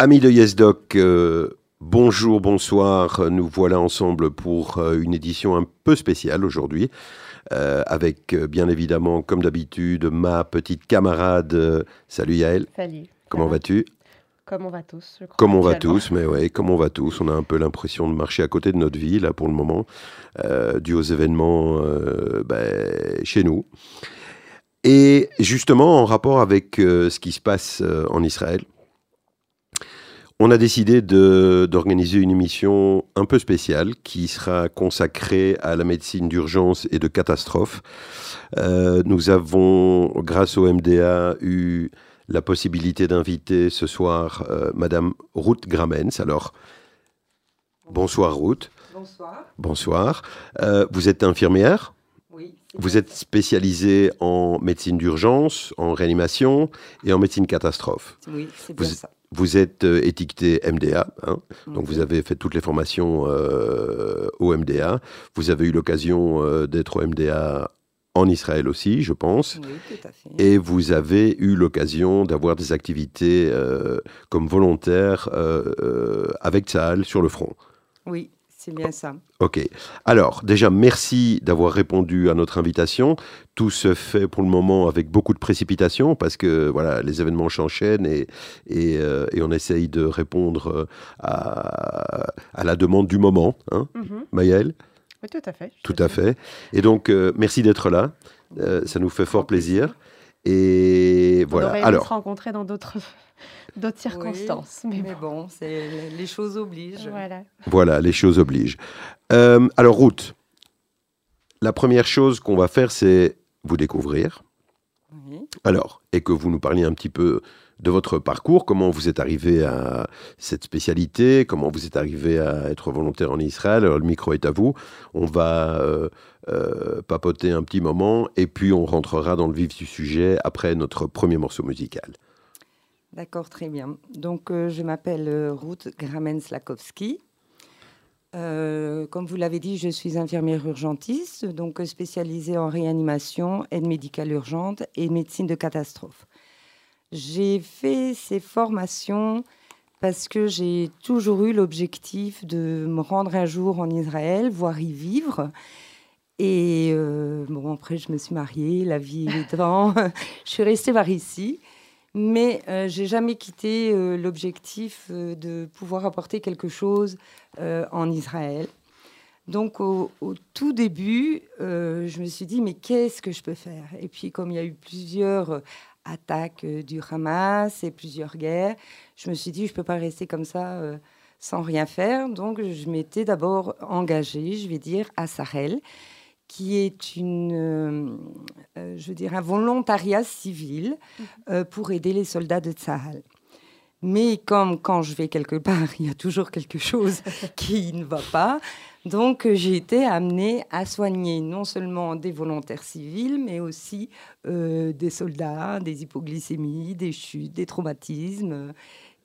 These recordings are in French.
Amis de YesDoc, euh, bonjour, bonsoir. Nous voilà ensemble pour euh, une édition un peu spéciale aujourd'hui. euh, avec bien évidemment, comme d'habitude, ma petite camarade. salut Yael, Salut. comment vas-tu? Comme on va tous, je crois. Comme on va tous, mais ouais, comme on va tous. On a un peu l'impression de marcher à côté de notre vie, là, pour le moment, dû aux événements ben, chez nous. Et justement, en rapport avec ce qui se passe en Israël, on a décidé d'organiser une émission un peu spéciale qui sera consacrée à la médecine d'urgence et de catastrophe. Euh, nous avons, grâce au MDA, eu la possibilité d'inviter ce soir euh, Madame Ruth Gramens. Alors, bonsoir Ruth. Bonsoir. Bonsoir. Euh, vous êtes infirmière Oui. vous êtes spécialisée en médecine d'urgence, en réanimation et en médecine catastrophe. Oui, c'est vous- bien ça. Vous êtes euh, étiquetée MDA, hein, donc Mhm. vous avez fait toutes les formations euh, au MDA. Vous avez eu l'occasion euh, d'être au MDA en Israël aussi, je pense. Oui, tout à fait. Et vous avez eu l'occasion d'avoir des activités euh, comme volontaire avec Tsahal sur le front. Oui, c'est bien ça. Ok. Alors, déjà, merci d'avoir répondu à notre invitation. Tout se fait pour le moment avec beaucoup de précipitation parce que voilà, les événements s'enchaînent et, et, euh, et on essaye de répondre euh, à, à la demande du moment. Hein, Mhm. Maëlle? Oui, tout à fait. Tout à fait. Et donc, euh, merci d'être là. Euh, ça nous fait fort plaisir. Et On voilà. Alors, se rencontrer dans d'autres d'autres circonstances. mais Mais bon, c'est les choses obligent. voilà. Voilà, les choses obligent. Euh, alors, Ruth, la première chose qu'on va faire, c'est vous découvrir. Oui. Alors, et que vous nous parliez un petit peu de votre parcours, comment vous êtes arrivé à cette spécialité, comment vous êtes arrivé à être volontaire en Israël. Alors, le micro est à vous. On va euh, euh, papoter un petit moment et puis on rentrera dans le vif du sujet après notre premier morceau musical. D'accord, très bien. Donc, euh, je m'appelle euh, Ruth Gramen-Slakowski. Euh, comme vous l'avez dit, je suis infirmière urgentiste, donc spécialisée en réanimation, aide médicale urgente et médecine de catastrophe. J'ai fait ces formations parce que j'ai toujours eu l'objectif de me rendre un jour en Israël, voire y vivre. Et bon, après, je me suis mariée, la vie est devant. je suis restée par ici. Mais euh, j'ai jamais quitté euh, l'objectif euh, de pouvoir apporter quelque chose euh, en Israël. Donc au, tout début, je me suis dit mais qu'est-ce que je peux faire? Et puis comme il y a eu plusieurs attaques du Hamas et plusieurs guerres, je me suis dit je peux pas rester comme ça sans rien faire. Donc je m'étais d'abord engagée, je vais dire, à Sahel, qui est une, je veux dire, un volontariat civil euh, pour aider les soldats de Tsahal. Mais comme quand je vais quelque part, il y a toujours quelque chose qui ne va pas. Donc euh, j'ai été amenée à soigner non seulement des volontaires civils, mais aussi euh, des soldats, des hypoglycémies, des chutes, des traumatismes.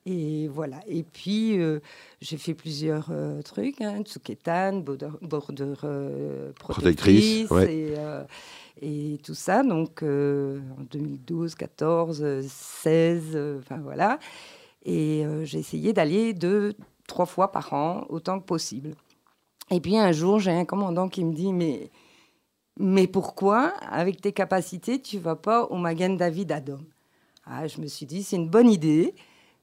Et voilà. Et puis, euh, j'ai fait plusieurs euh, trucs, hein, Tsuketan, border, border, euh, Protectrice, protectrice, ouais. et, euh, et tout ça. Donc, euh, en 2012, 14, euh, 16, euh, enfin voilà. Et euh, j'ai essayé d'aller deux, trois fois par an, autant que possible. Et puis un jour, j'ai un commandant qui me dit, mais, mais pourquoi, avec tes capacités, tu vas pas au Magen David Adom ah, Je me suis dit, c'est une bonne idée.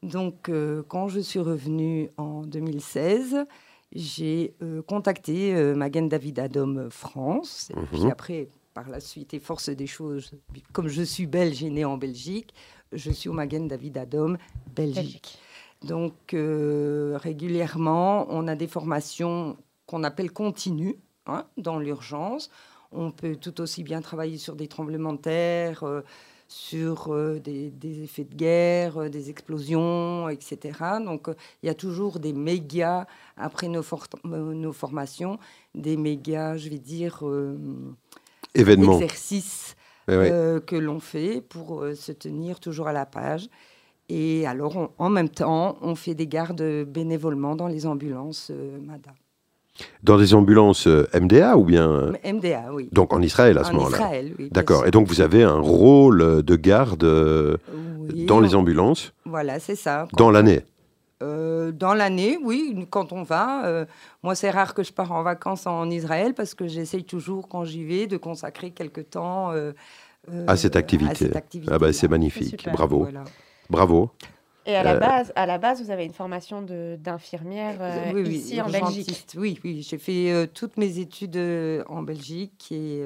Donc, euh, quand je suis revenue en 2016, j'ai euh, contacté euh, Magen David Adom France. Et puis Mhm. après, par la suite, et force des choses, comme je suis belge et née en Belgique, je suis au Magen David Adom Belgique. Belgique. Donc, euh, régulièrement, on a des formations qu'on appelle continues hein, dans l'urgence. On peut tout aussi bien travailler sur des tremblements de terre, euh, sur euh, des, des effets de guerre, des explosions, etc. Donc, il y a toujours des méga, après nos, for- nos formations, des méga, je vais dire, Événement. exercices Eh ouais. euh, que l'on fait pour euh, se tenir toujours à la page. Et alors, on- en même temps, on fait des gardes bénévolement dans les ambulances euh, MADA. Dans des ambulances MDA ou bien MDA, oui. donc en Israël à ce en moment-là Israël, oui. D'accord. Et donc vous avez un rôle de garde Oui, dans on- les ambulances Voilà, c'est ça. dans l'année. Dans l'année, oui, quand on va. moi, c'est rare que je pars en vacances en Israël parce que j'essaye toujours, quand j'y vais, de consacrer quelque temps à cette activité. ah bah, c'est magnifique, bravo. Bravo. Et à la, base, à la base, vous avez une formation d'infirmière ici en Belgique Oui, oui j'ai fait toutes mes études en Belgique et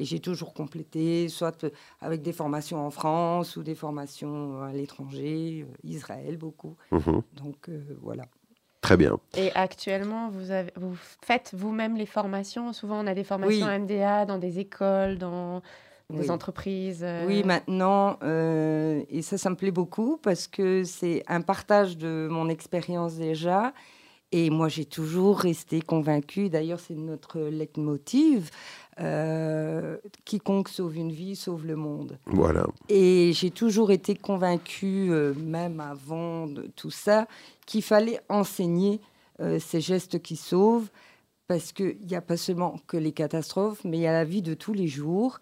et j'ai toujours complété, soit avec des formations en France ou des formations à l'étranger, euh, Israël beaucoup. Mhm. Donc euh, voilà. Très bien. Et actuellement, vous, avez, vous faites vous-même les formations? Souvent, on a des formations MDA dans des écoles, dans des entreprises. Euh. Oui, maintenant, et ça, ça me plaît beaucoup parce que c'est un partage de mon expérience déjà. Et moi, j'ai toujours resté convaincue, d'ailleurs, c'est notre leitmotiv, euh, quiconque sauve une vie sauve le monde. Voilà. Et j'ai toujours été convaincue, euh, même avant de tout ça, qu'il fallait enseigner euh, ces gestes qui sauvent, parce qu'il n'y a pas seulement que les catastrophes, mais il y a la vie de tous les jours.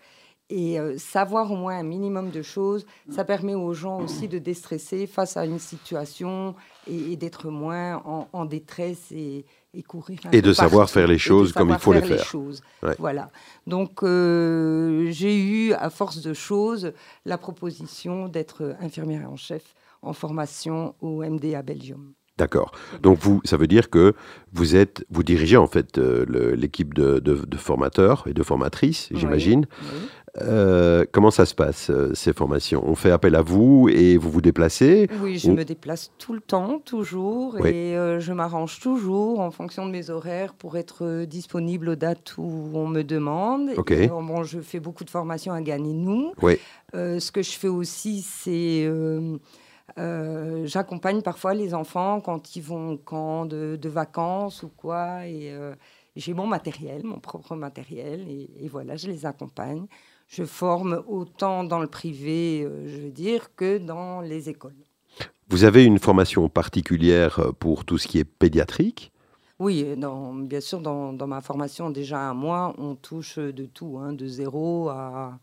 Et savoir au moins un minimum de choses, ça permet aux gens aussi de déstresser face à une situation et, d'être moins en, détresse et, et courir. Et de savoir faire les choses comme il faut les faire. choses. Voilà. Donc euh, j'ai eu, à force de choses, la proposition d'être infirmière en chef en formation au MDA Belgium. D'accord. Donc vous, ça veut dire que vous êtes, vous dirigez en fait euh, l'équipe de, de, formateurs et de formatrices, j'imagine. Euh, comment ça se passe euh, ces formations? On fait appel à vous et vous vous déplacez Oui, je me déplace tout le temps, toujours, et je m'arrange toujours en fonction de mes horaires pour être disponible aux dates où on me demande. Ok. bon, je fais beaucoup de formations à gagner nous. Oui. ce que je fais aussi, c'est euh, j'accompagne parfois les enfants quand ils vont au camp de, vacances ou quoi. Et euh, j'ai mon matériel, mon propre matériel. Et, voilà, je les accompagne. Je forme autant dans le privé, euh, je veux dire, que dans les écoles. Vous avez une formation particulière pour tout ce qui est pédiatrique? Oui, bien sûr, dans, ma formation, déjà à moi, on touche de tout, hein, de zéro à,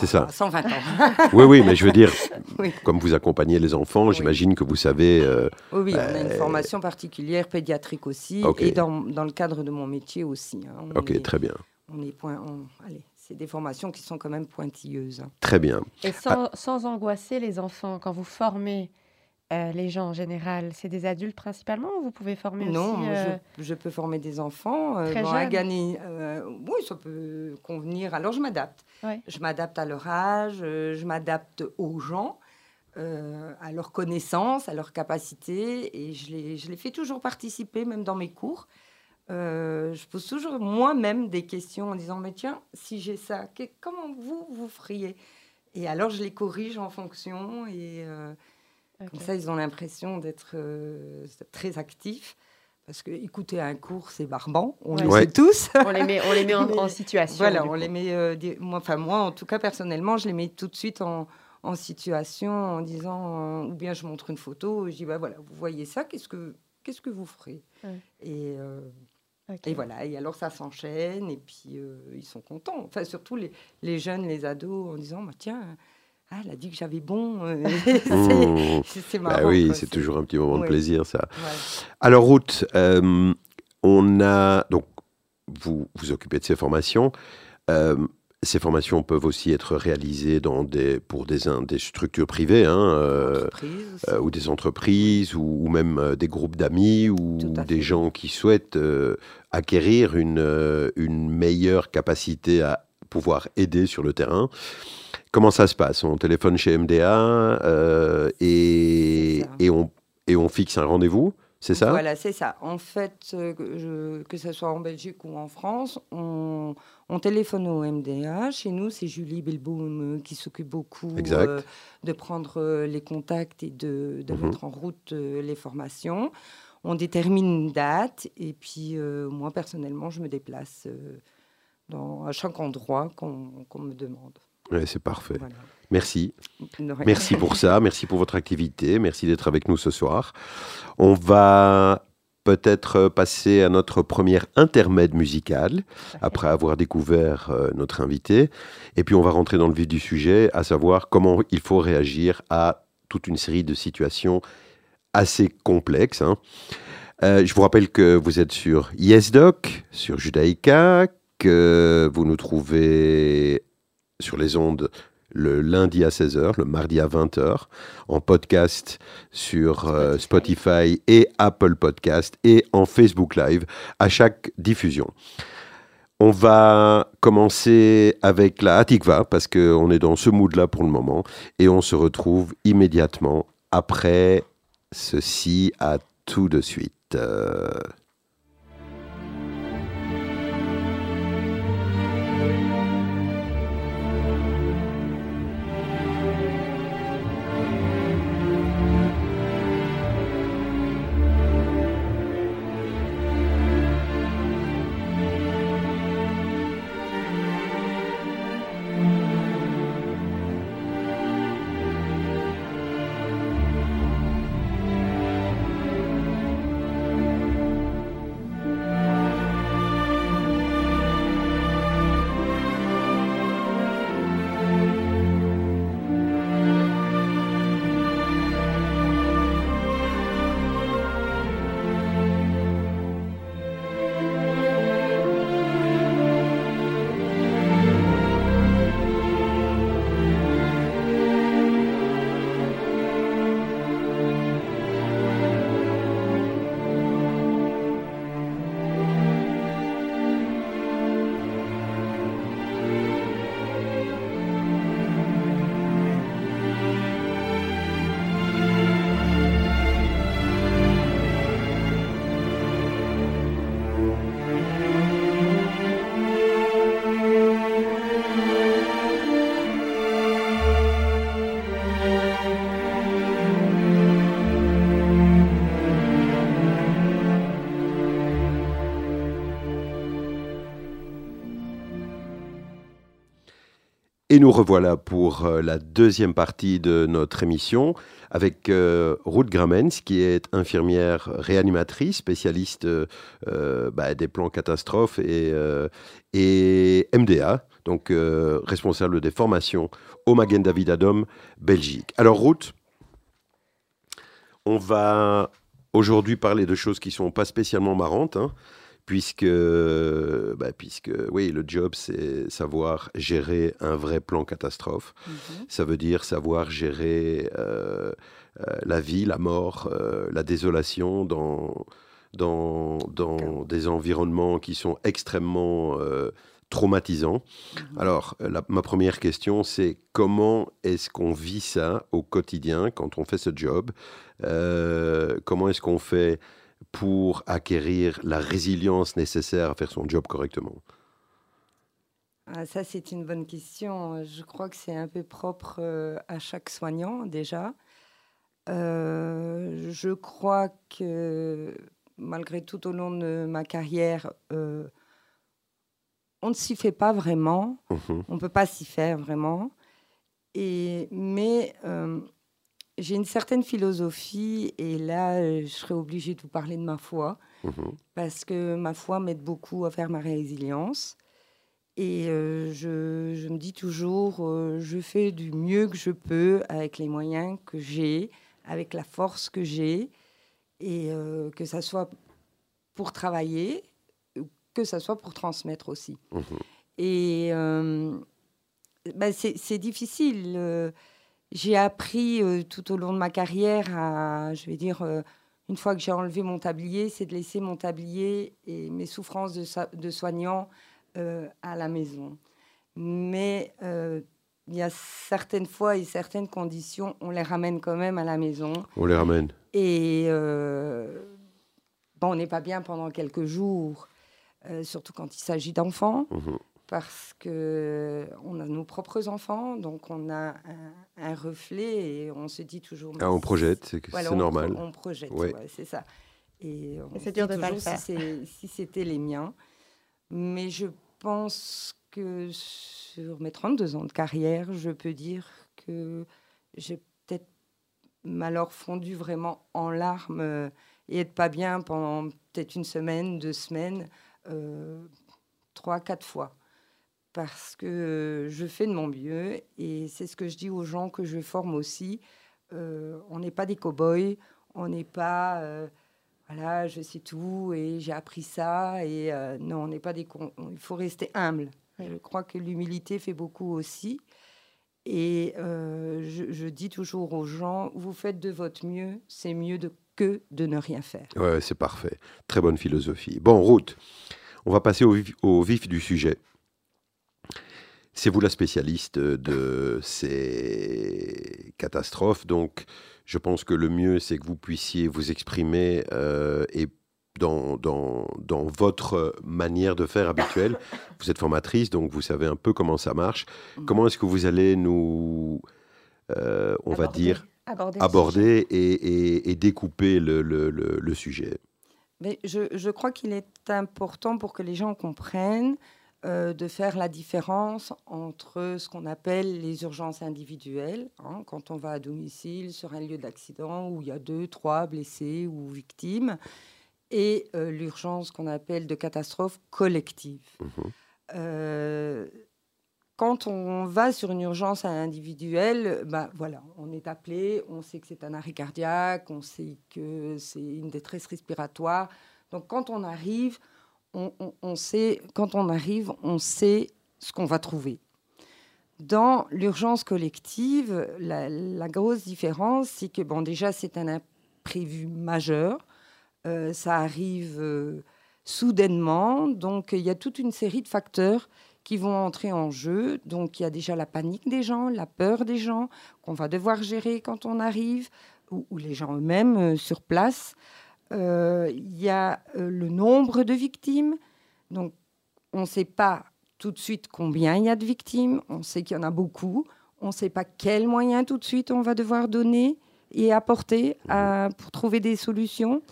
c'est ça. 120 ans. oui, oui, mais je veux dire, comme vous accompagnez les enfants, j'imagine que vous savez. Euh, oui, oui, on a une euh, formation particulière pédiatrique aussi, et dans, dans, le cadre de mon métier aussi. Hein. ok, très bien. On est point, allez, c'est des formations qui sont quand même pointilleuses. Hein. Très bien. Et sans, sans angoisser les enfants, quand vous formez euh, les gens en général C'est des adultes principalement ou vous pouvez former non, aussi Non, euh, je, peux former des enfants. Euh, Très oui, ça peut convenir. Alors je m'adapte. Je m'adapte à leur âge, je m'adapte aux gens, à leurs connaissances, à leurs capacités. Et je les, je les fais toujours participer, même dans mes cours. je pose toujours moi-même des questions en disant, mais tiens, si j'ai ça, comment vous, vous feriez? Et alors je les corrige en fonction et comme ça, ils ont l'impression d'être euh, très actifs. Parce que écouter un cours, c'est barbant, on le sait tous. on les met, on les met en, situation. Voilà, on les met. Euh, moi, enfin, moi, en tout cas, personnellement, je les mets tout de suite en, en situation en disant, euh, ou bien je montre une photo, je dis, bah voilà, vous voyez ça, qu'est-ce que, qu'est-ce que vous ferez? Et. Et voilà, et alors ça s'enchaîne, et puis ils sont contents. Enfin, surtout les, les, jeunes, les ados, en disant bah, Tiens, ah, elle a dit que j'avais bon. Euh, mmh. c'est bah marrant. oui, c'est toujours un petit moment de plaisir, ça. Alors, Ruth, euh, on a. Donc, vous vous occupez de ces formations. Euh, ces formations peuvent aussi être réalisées dans des, pour des, des structures privées, hein, ou des entreprises, ou, même des groupes d'amis, ou des gens qui souhaitent acquérir une, une meilleure capacité à pouvoir aider sur le terrain. Comment ça se passe? On téléphone chez MDA euh, et, et, on, et on fixe un rendez-vous c'est ça? Voilà, c'est ça. En fait, euh, que ce soit en Belgique ou en France, on, on téléphone au MDA. Chez nous, c'est Julie Belboum euh, qui s'occupe beaucoup de prendre les contacts et de, de mhm. mettre en route les formations. On détermine une date et puis moi, personnellement, je me déplace dans, à chaque endroit qu'on me demande c'est parfait. Merci. Merci pour ça. Merci pour votre activité. Merci d'être avec nous ce soir. On va peut-être passer à notre première intermède musical après avoir découvert euh, notre invité. Et puis on va rentrer dans le vif du sujet, à savoir comment il faut réagir à toute une série de situations assez complexe. Hein. je vous rappelle que vous êtes sur YesDoc, sur Judaïka, que vous nous trouvez sur les ondes le lundi à 16h, le mardi à 20h, en podcast sur euh, Spotify et Apple Podcast et en Facebook Live à chaque diffusion. On va commencer avec la Hatikva parce qu'on est dans ce mood-là pour le moment et on se retrouve immédiatement après ceci. À tout de suite. Bye. Et nous revoilà pour euh, la deuxième partie de notre émission avec euh, Ruth Gramens, qui est infirmière réanimatrice, spécialiste euh, bah, des plans catastrophes et, MDA, donc responsable des formations au Magen David Adom Belgique. Alors Ruth, on va aujourd'hui parler de choses qui sont pas spécialement marrantes. Hein puisque, bah, puisque oui, le job, c'est savoir gérer un vrai plan catastrophe. Mhm. Ça veut dire savoir gérer euh, euh, la vie, la mort, euh, la désolation dans, dans, dans des environnements qui sont extrêmement traumatisants. Mhm. Alors, ma première question, c'est comment est-ce qu'on vit ça au quotidien quand on fait ce job? Comment est-ce qu'on fait pour acquérir la résilience nécessaire à faire son job correctement? Ah, Ça, c'est une bonne question. Je crois que c'est un peu propre euh, à chaque soignant déjà. Euh, je crois que malgré tout au long de ma carrière, euh, on ne s'y fait pas vraiment. Mhm. On ne peut pas s'y faire vraiment. Et, mais j'ai une certaine philosophie et là, euh, je serais obligée de vous parler de ma foi mhm. parce que ma foi m'aide beaucoup à faire ma résilience. Et euh, je, je, me dis toujours, euh, je fais du mieux que je peux avec les moyens que j'ai, avec la force que j'ai, et que ça soit pour travailler, que ça soit pour transmettre aussi. Mhm. Et ben c'est difficile j'ai appris euh, tout au long de ma carrière à, je vais dire, euh, une fois que j'ai enlevé mon tablier, c'est de laisser mon tablier et mes souffrances de, de soignant euh, à la maison. Mais il y a certaines fois et certaines conditions, on les ramène quand même à la maison. On les ramène. Et bon, on n'est pas bien pendant quelques jours, surtout quand il s'agit d'enfants. Mmh parce que on a nos propres enfants, donc on a un, reflet et on se dit toujours. Ah, on projette, c'est normal. On, projette, c'est ça. Et, c'est dur de pas le faire. Si c'était les miens, mais je pense que sur mes 32 ans de carrière, je peux dire que j'ai peut-être malheur fondu vraiment en larmes et être pas bien pendant peut-être une semaine, deux semaines, euh, trois, quatre fois parce que je fais de mon mieux et c'est ce que je dis aux gens que je forme aussi. Euh, on n'est pas des cow-boys, On n'est pas, voilà, je sais tout et j'ai appris ça. Et non, on n'est pas des cons. Il faut rester humble. Je crois que l'humilité fait beaucoup aussi. Et je, je, dis toujours aux gens, vous faites de votre mieux, c'est mieux de que de ne rien faire. Ouais, c'est parfait. Très bonne philosophie. Bon, route. On va passer au vif, du sujet. C'est vous la spécialiste de ces catastrophes, donc je pense que le mieux, c'est que vous puissiez vous exprimer euh, et dans, dans, dans, votre manière de faire habituelle. Vous êtes formatrice, donc vous savez un peu comment ça marche. Mhm. Comment est-ce que vous allez nous, euh, on va dire, aborder, et, découper le, sujet? Mais je, crois qu'il est important pour que les gens comprennent euh, de faire la différence entre ce qu'on appelle les urgences individuelles, hein, quand on va à domicile sur un lieu d'accident où il y a deux, trois blessés ou victimes, et euh, l'urgence qu'on appelle de catastrophe collective. Mmh euh, quand on va sur une urgence individuelle, ben voilà, on est appelé, on sait que c'est un arrêt cardiaque, on sait que c'est une détresse respiratoire. Donc quand on arrive, on, sait, quand on arrive, on sait ce qu'on va trouver. Dans l'urgence collective, la, grosse différence, c'est que bon, déjà c'est un imprévu majeur, euh, ça arrive euh, soudainement, donc il y a toute une série de facteurs qui vont entrer en jeu. Donc il y a déjà la panique des gens, la peur des gens qu'on va devoir gérer quand on arrive, ou, les gens eux-mêmes euh, sur place. Euh, il y a euh, le nombre de victimes. Donc on ne sait pas tout de suite combien il y a de victimes, on sait qu'il y en a beaucoup, on ne sait pas quels moyens tout de suite on va devoir donner et apporter pour trouver des solutions.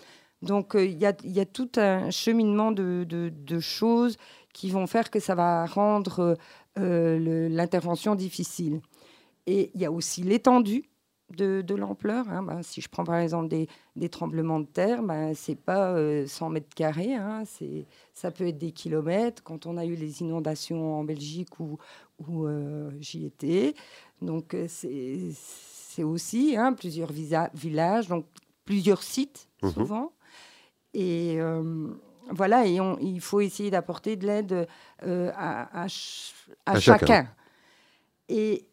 Donc il y, a tout un cheminement de, choses qui vont faire que ça va rendre euh, l'intervention difficile. Et il y a aussi l'étendue de, de l'ampleur. Hein. Ben, si je prends par exemple des, des tremblements de terre, ben, ce n'est pas 100 euh, mètres carrés, hein. ça peut être des kilomètres. Quand on a eu les inondations en Belgique où, où euh, j'y étais, donc c'est aussi hein, plusieurs villages, donc plusieurs sites mmh souvent. Et voilà, et il faut essayer d'apporter de l'aide euh, à, chacun. Et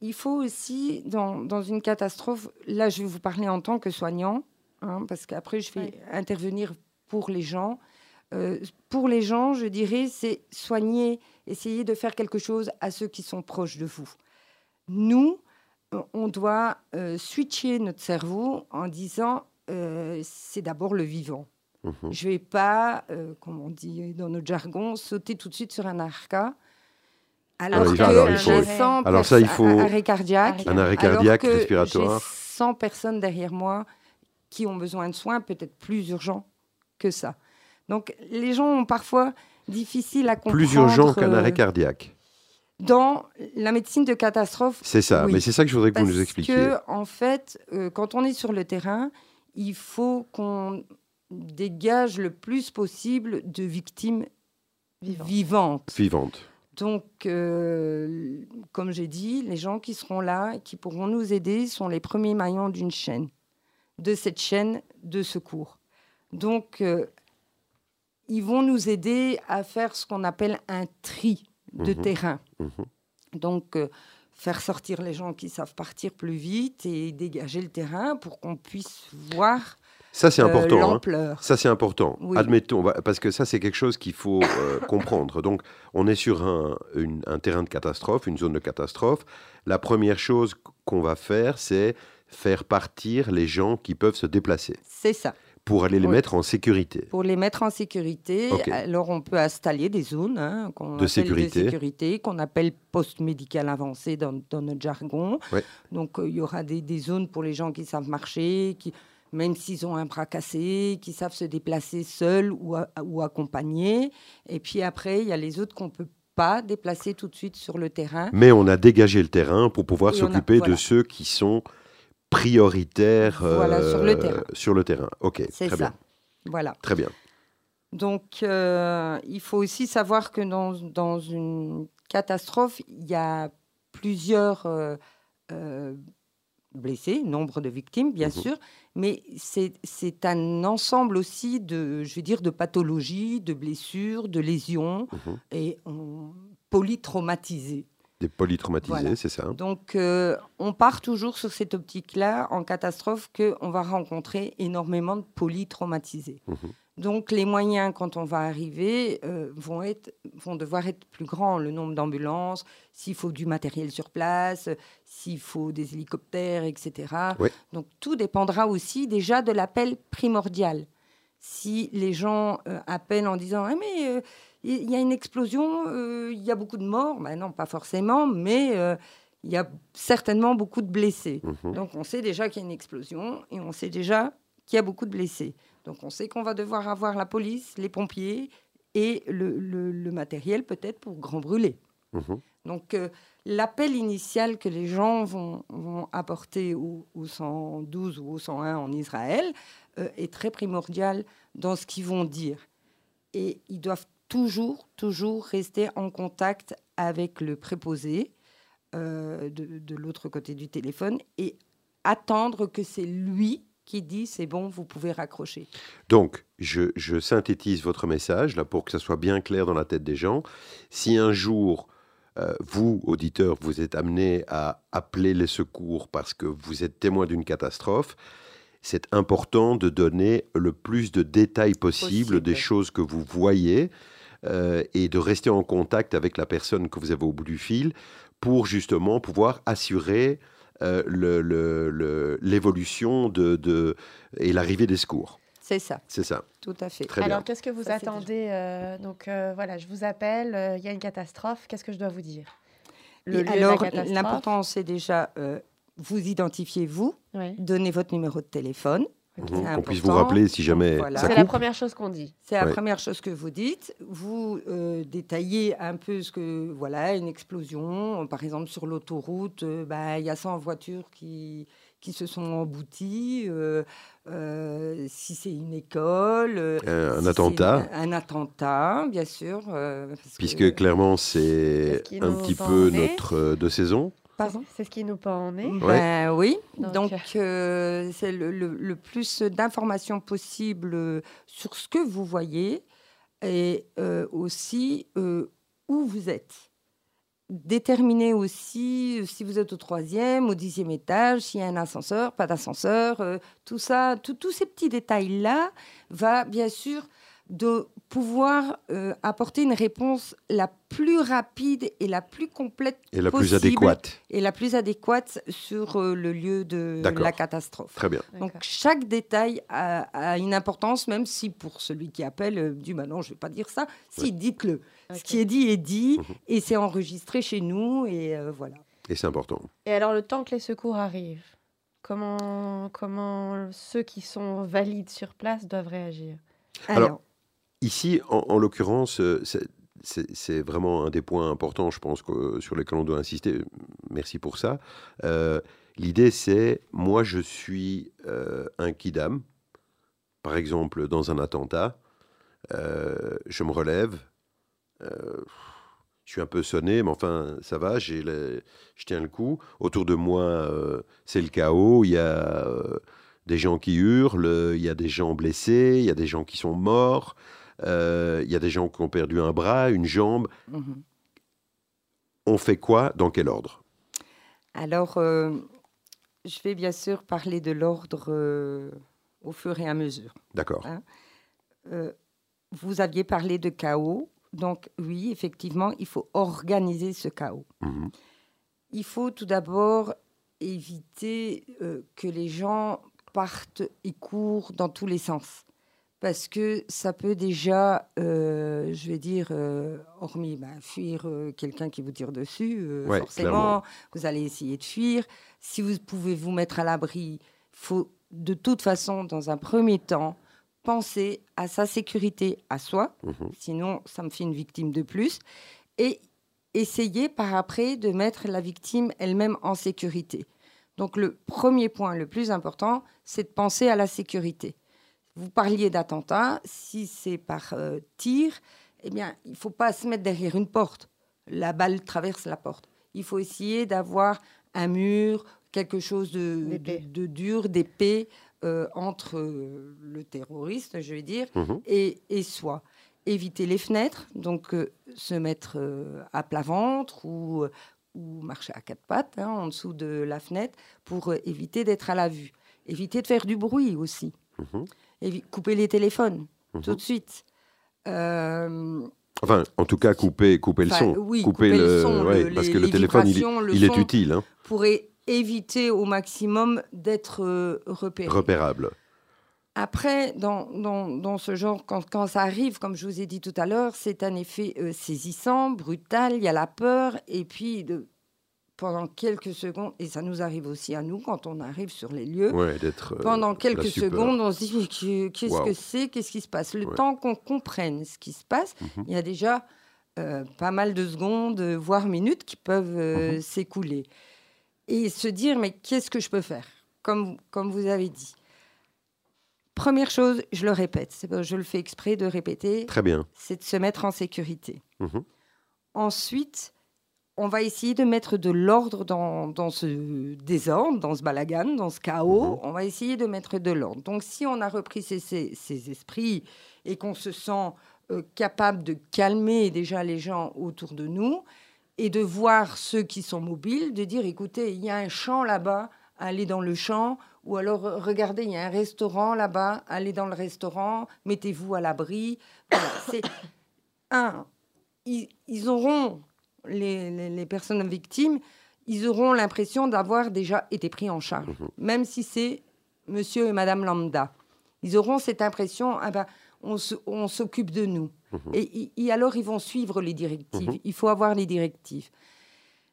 il faut aussi, dans, une catastrophe, là je vais vous parler en tant que soignant, hein, parce qu'après je vais intervenir pour les gens. Euh, pour les gens, je dirais, c'est soigner, essayer de faire quelque chose à ceux qui sont proches de vous. Nous, on doit euh, switcher notre cerveau en disant, c'est d'abord le vivant. Mhm. Je ne vais pas, euh, comme on dit dans notre jargon, sauter tout de suite sur un arca. Alors, que j'ai 100 alors ça, il faut un arrêt cardiaque, un arrêt cardiaque respiratoire. J'ai 100 personnes derrière moi qui ont besoin de soins peut-être plus urgents que ça. Donc les gens ont parfois difficile à comprendre. Plus urgent qu'un arrêt euh, cardiaque. Dans la médecine de catastrophe. C'est ça, mais c'est ça que je voudrais que vous nous expliquiez. Parce que, en fait, euh, quand on est sur le terrain, il faut qu'on dégage le plus possible de victimes vivantes. Vivantes. Donc, euh, comme j'ai dit, les gens qui seront là, qui pourront nous aider, sont les premiers maillons d'une chaîne, de cette chaîne de secours. Donc, euh, ils vont nous aider à faire ce qu'on appelle un tri de mhm. terrain. Mhm. Donc, euh, faire sortir les gens qui savent partir plus vite et dégager le terrain pour qu'on puisse voir ça, c'est important. Hein. Ça, c'est important. Admettons, parce que ça, c'est quelque chose qu'il faut euh, comprendre. Donc, on est sur un, un, terrain de catastrophe, une zone de catastrophe. La première chose qu'on va faire, c'est faire partir les gens qui peuvent se déplacer. C'est ça. Pour aller les mettre en sécurité. Pour les mettre en sécurité, alors on peut installer des zones hein, de, sécurité. de sécurité qu'on appelle post-médical avancé dans, dans, notre jargon. Donc, euh, il y aura des, des, zones pour les gens qui savent marcher, qui même s'ils ont un bras cassé, qui savent se déplacer seuls ou, ou accompagnés. Et puis après, il y a les autres qu'on ne peut pas déplacer tout de suite sur le terrain. Mais on a dégagé le terrain pour pouvoir s'occuper de ceux qui sont prioritaires sur, le terrain. Euh, sur le terrain. Ok, très ça. bien. Voilà. Très bien. Donc, euh, il faut aussi savoir que dans, dans, une catastrophe, il y a plusieurs euh, blessés, nombre de victimes, bien mhm. sûr, mais c'est un ensemble aussi de, je veux dire, de pathologies, de blessures, de lésions mhm. et polytraumatisés. Des polytraumatisés, c'est ça. Donc, euh, on part toujours sur cette optique-là, en catastrophe, qu'on va rencontrer énormément de polytraumatisés. Mhm. Donc les moyens, quand on va arriver, euh, vont, être, vont devoir être plus grands. Le nombre d'ambulances, s'il faut du matériel sur place, s'il faut des hélicoptères, etc. Donc tout dépendra aussi déjà de l'appel primordial. Si les gens euh, appellent en disant ah, mais euh, il y a une explosion, il y a beaucoup de morts, ben non, pas forcément, mais il y a certainement beaucoup de blessés. Mhm. Donc on sait déjà qu'il y a une explosion et on sait déjà qu'il y a beaucoup de blessés. Donc on sait qu'on va devoir avoir la police, les pompiers et le, matériel peut-être pour grand brûler. Mhm. Donc euh, l'appel initial que les gens vont, apporter au, 112 ou au 101 en Israël euh, est très primordial dans ce qu'ils vont dire. Et ils doivent toujours, toujours rester en contact avec le préposé euh, de, de l'autre côté du téléphone et attendre que c'est lui qui dit c'est bon, vous pouvez raccrocher. Donc, je, synthétise votre message là pour que ça soit bien clair dans la tête des gens. Si un jour, euh, vous, auditeurs, vous êtes amené à appeler les secours parce que vous êtes témoin d'une catastrophe, c'est important de donner le plus de détails possible, des choses que vous voyez euh, et de rester en contact avec la personne que vous avez au bout du fil pour justement pouvoir assurer l'évolution de, de, et l'arrivée des secours. C'est ça. C'est ça. Tout à fait. Très Alors, qu'est-ce que vous attendez euh, Donc, euh, voilà, je vous appelle, il y a une catastrophe. Qu'est-ce que je dois vous dire? Alors, l'important, c'est déjà vous identifiez vous, donnez votre numéro de téléphone. Qu'on puisse vous rappeler si jamais C'est la première chose qu'on dit. C'est la première chose que vous dites. Vous euh, détaillez un peu ce que, voilà, une explosion, par exemple sur l'autoroute, euh, bah, il y a 100 voitures qui, qui se sont embouties, euh, si c'est une école. un attentat. Un, attentat, bien sûr. Puisque clairement, c'est un petit peu notre de saison. C'est ce qui nous pend en est. Ben, oui. Donc, euh, c'est le, plus d'informations possible euh, sur ce que vous voyez et euh, aussi où vous êtes. Déterminer aussi si vous êtes au troisième, au dixième étage, s'il y a un ascenseur, pas d'ascenseur, tout ça, tous ces petits détails-là va bien sûr de pouvoir euh, apporter une réponse la plus rapide et la plus complète et la plus adéquate et la plus adéquate sur euh, le lieu de la catastrophe. Très bien. Donc chaque détail a, une importance, même si pour celui qui appelle euh, dit bah non je vais pas dire ça. Si dites-le. Ce qui est dit est dit mhm. et c'est enregistré chez nous et voilà. Et c'est important. Et alors le temps que les secours arrivent, comment comment ceux qui sont valides sur place doivent réagir? Alors Ici, en, l'occurrence, euh, c'est vraiment un des points importants, je pense, sur lesquels on doit insister. Merci pour ça. Euh, l'idée, c'est, moi, je suis euh, un kidam, par exemple, dans un attentat, je me relève, je suis un peu sonné, mais enfin, ça va, je tiens le coup. Autour de moi, c'est le chaos, il y a des gens qui hurlent, il y a des gens blessés, il y a des gens qui sont morts. Euh, il y a des gens qui ont perdu un bras, une jambe. Mhm. On fait quoi? Dans quel ordre? Alors, euh, je vais bien sûr parler de l'ordre euh, au fur et à mesure. D'accord. Hein. vous aviez parlé de chaos. Donc oui, effectivement, il faut organiser ce chaos. Mhm. Il faut tout d'abord éviter que les gens partent et courent dans tous les sens parce que ça peut déjà, euh, je vais dire, euh, hormis bah, fuir euh, quelqu'un qui vous tire dessus, forcément, vous allez essayer de fuir. Si vous pouvez vous mettre à l'abri, il faut de toute façon, dans un premier temps, penser à sa sécurité à soi, mhm. sinon ça me fait une victime de plus, et essayer par après de mettre la victime elle-même en sécurité. Donc le premier point le plus important, c'est de penser à la sécurité. Vous parliez d'attentat. Si c'est par euh, tir, eh bien, il ne faut pas se mettre derrière une porte. La balle traverse la porte. Il faut essayer d'avoir un mur, quelque chose de, de, dur, d'épais euh, entre le terroriste, je vais dire, mhm. et, et, soi. Éviter les fenêtres, donc se mettre à plat ventre ou, ou marcher à quatre pattes hein, en dessous de la fenêtre pour éviter d'être à la vue. Éviter de faire du bruit aussi. Couper les téléphones mhm. tout de suite. Enfin, en tout cas, couper, couper le son. Oui, couper, le, son, parce que le téléphone, il, est utile. Hein. Pour éviter au maximum d'être euh, repéré. Repérable. Après, dans, dans, dans, ce genre, quand, quand, ça arrive, comme je vous ai dit tout à l'heure, c'est un effet euh, saisissant, brutal, il y a la peur, et puis de, pendant quelques secondes, et ça nous arrive aussi à nous quand on arrive sur les lieux, euh, pendant quelques secondes, on se dit qu'est-ce que c'est, qu'est-ce qui se passe? Le temps qu'on comprenne ce qui se passe, mhm. il y a déjà euh, pas mal de secondes, voire minutes qui peuvent euh, mhm. s'écouler. Et se dire, mais qu'est-ce que je peux faire? Comme, comme vous avez dit. Première chose, je le répète, je le fais exprès de répéter. Très bien. C'est de se mettre en sécurité. Mhm. Ensuite, on va essayer de mettre de l'ordre dans, ce désordre, dans ce balagan, dans ce chaos. Mhm. On va essayer de mettre de l'ordre. Donc, si on a repris ces, esprits et qu'on se sent euh, capable de calmer déjà les gens autour de nous et de voir ceux qui sont mobiles, de dire écoutez, il y a un champ là-bas, allez dans le champ. Ou alors, regardez, il y a un restaurant là-bas, allez dans le restaurant, mettez-vous à l'abri. c'est un. ils auront les, personnes victimes, ils auront l'impression d'avoir déjà été pris en charge, mhm. même si c'est monsieur et madame lambda. Ils auront cette impression, ah ben, on s'occupe de nous. Mhm. Et, alors, ils vont suivre les directives. Mhm. Il faut avoir les directives.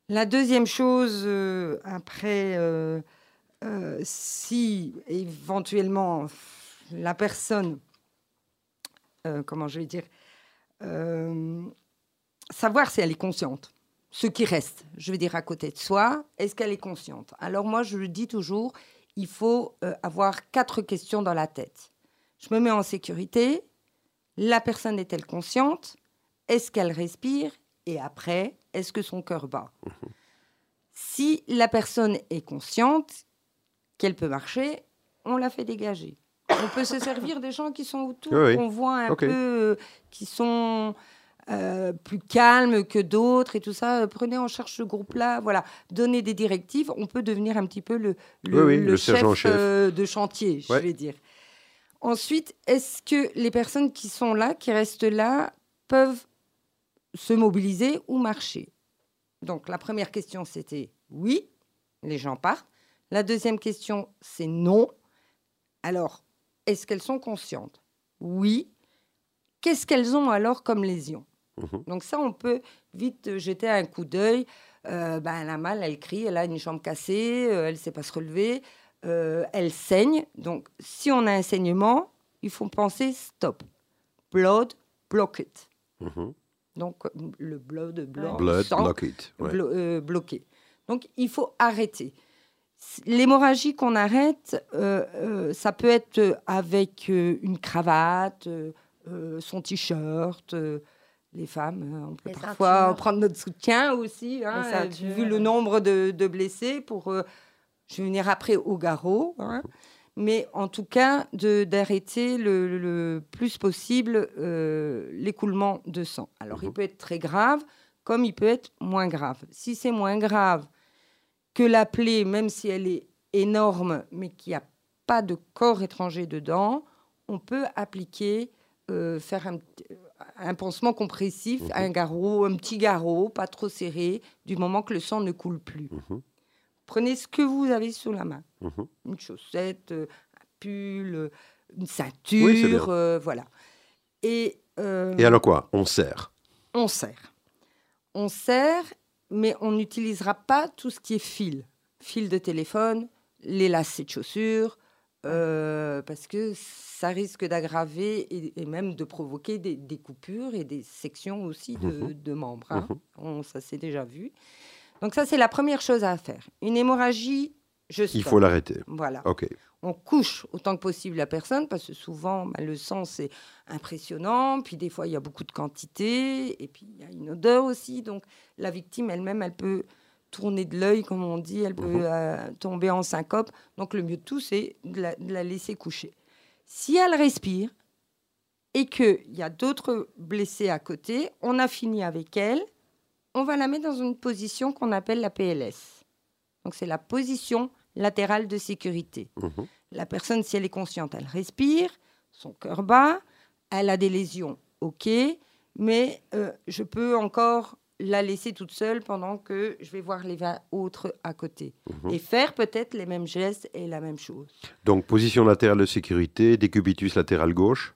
La deuxième chose, euh, après, euh, euh, si éventuellement la personne, comment je vais dire, savoir si elle est consciente. Ce qui reste, je veux dire, à côté de soi, est-ce qu'elle est consciente? Alors moi, je le dis toujours, il faut euh, avoir quatre questions dans la tête. Je me mets en sécurité. La personne est-elle consciente? Est-ce qu'elle respire? Et après, est-ce que son cœur bat? Si la personne est consciente, qu'elle peut marcher, on la fait dégager. On peut se servir des gens qui sont autour, qu'on voit un peu, euh, qui sont euh, plus calme que d'autres et tout ça. Prenez en charge ce groupe-là. Voilà, donner des directives. On peut devenir un petit peu le, le, chef, euh, de chantier, je vais dire. Ensuite, est-ce que les personnes qui sont là, qui restent là, peuvent se mobiliser ou marcher? Donc, la première question, c'était oui, les gens partent. La deuxième question, c'est non. Alors, est-ce qu'elles sont conscientes? Oui. Qu'est-ce qu'elles ont alors comme lésion? Mhm. Donc ça, on peut vite jeter un coup d'œil. Euh, ben, elle a mal, elle crie, elle a une jambe cassée, euh, elle ne sait pas se relever, euh, elle saigne. Donc si on a un saignement, il faut penser stop. Blood, block it. Mhm. Donc le blood, blood, blood block it. bloqué. Donc il faut arrêter. L'hémorragie qu'on arrête, ça peut être avec une cravate, son t-shirt, les femmes, euh, on peut parfois prendre notre soutien aussi, hein, euh, vu le nombre de, blessés. Pour, euh, je vais venir après au garrot, hein. mais en tout cas d'arrêter le, plus possible l'écoulement de sang. Alors il mhm. peut être très grave, comme il peut être moins grave. Si c'est moins grave que la plaie, même si elle est énorme, mais qu'il n'y a pas de corps étranger dedans, on peut appliquer, faire un, un pansement compressif, mhm. un garrot, un petit garrot, pas trop serré, du moment que le sang ne coule plus. Mhm. Prenez ce que vous avez sous la main. Mhm. Une chaussette, euh, un pull, euh, une ceinture, euh, voilà. Et, Et alors quoi? On serre On serre. On serre, mais on n'utilisera pas tout ce qui est fil. Fil de téléphone, les lacets de chaussures, euh, parce que ça risque d'aggraver et, même de provoquer des, coupures et des sections aussi de, mmh membres. Hein. Mmh ça s'est déjà vu. Donc ça, c'est la première chose à faire. Une hémorragie, je Il faut l'arrêter. Voilà. Ok. On couche autant que possible la personne parce que souvent, bah, le sang, c'est impressionnant. Puis des fois, il y a beaucoup de quantité. Et puis, il y a une odeur aussi. Donc, la victime elle-même, elle peut tourner de l'œil, comme on dit, elle peut Mhm. euh, tomber en syncope. Donc le mieux de tout, c'est de la, de la laisser coucher. Si elle respire et qu'il y a d'autres blessés à côté, on a fini avec elle, on va la mettre dans une position qu'on appelle la PLS. Donc c'est la position latérale de sécurité. Mhm. La personne, si elle est consciente, elle respire, son cœur bat, elle a des lésions, ok, mais euh, je peux encore la laisser toute seule pendant que je vais voir les 20 autres à côté. Mhm. Et faire peut-être les mêmes gestes et la même chose. Donc, position latérale de sécurité, décubitus latéral gauche.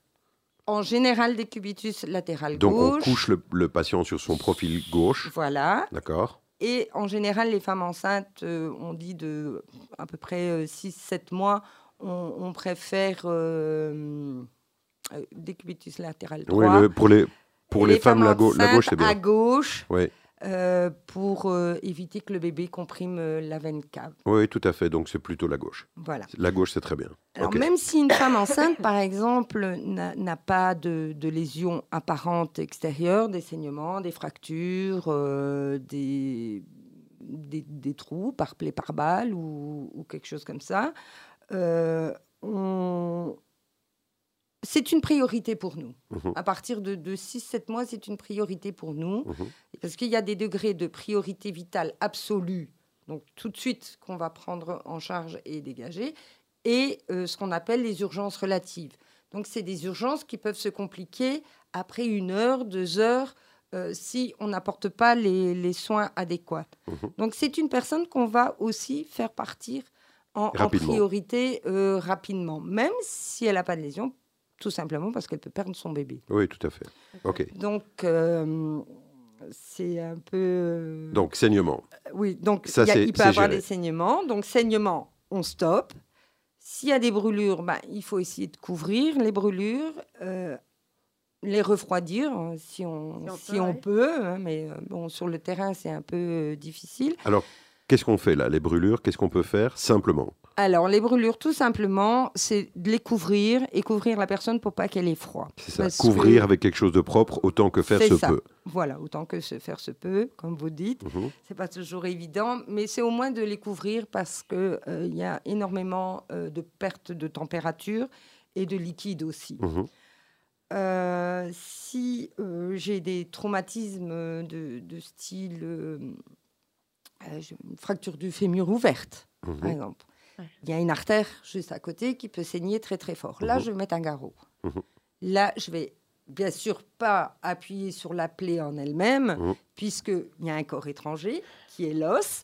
En général, décubitus latéral Donc, on gauche. couche le, le patient sur son profil gauche. Voilà. D'accord. Et en général, les femmes enceintes, euh, on dit de à peu près 6-7 mois, on, on préfère euh, euh, décubitus latéral droit. Oui, le- pour les, pour les, femmes, la, gau- la gauche, c'est bien. À gauche, Oui. euh, pour euh, éviter que le bébé comprime euh, la veine cave. oui, tout à fait. Donc, c'est plutôt la gauche. Voilà. La gauche, c'est très bien. Alors, même si une femme enceinte, par exemple, n'a pas de, de lésions apparentes extérieures, des saignements, des fractures, des, des, des trous par plaie par balle ou, ou quelque chose comme ça, on- c'est une priorité pour nous. Mhm. À partir de, de 6-7 mois, c'est une priorité pour nous. Mhm. Parce qu'il y a des degrés de priorité vitale absolue, donc tout de suite qu'on va prendre en charge et dégager, et euh, ce qu'on appelle les urgences relatives. Donc c'est des urgences qui peuvent se compliquer après une heure, deux heures, euh, si on n'apporte pas les, les soins adéquats. Mhm. Donc c'est une personne qu'on va aussi faire partir en, priorité euh, rapidement, même si elle n'a pas de lésion, tout simplement parce qu'elle peut perdre son bébé. Oui, tout à fait. Ok. Donc, euh, c'est un peu. euh, Donc, saignement. oui, donc ça, il y a- il peut avoir géré. des saignements. Donc, saignement, on stoppe. S'il y a des brûlures, ben, il faut essayer de couvrir les brûlures, euh, les refroidir hein, si on, Si on si peut, on ouais. peut. hein, mais euh, bon, sur le terrain, c'est un peu euh, difficile. Qu'est-ce qu'on fait là Les brûlures, qu'est-ce qu'on peut faire? Simplement. Alors, les brûlures, tout simplement, c'est de les couvrir et couvrir la personne pour pas qu'elle ait froid. C'est ça. Parce Couvrir que- avec quelque chose de propre autant que faire se ça. peut. Voilà, autant que se faire se peut, comme vous dites. Mhm. C'est pas toujours évident, mais c'est au moins de les couvrir parce que euh, y a énormément euh, de pertes de température et de liquide aussi. Mhm. Euh, si j'ai des traumatismes de, de style j'ai une fracture du fémur ouverte, Mhm. par exemple, Ouais. il y a une artère juste à côté qui peut saigner très très fort. Là, Mhm. je vais mettre un garrot. Mhm. Là, je vais bien sûr pas appuyer sur la plaie en elle-même, Mhm. puisqu'il y a un corps étranger qui est l'os.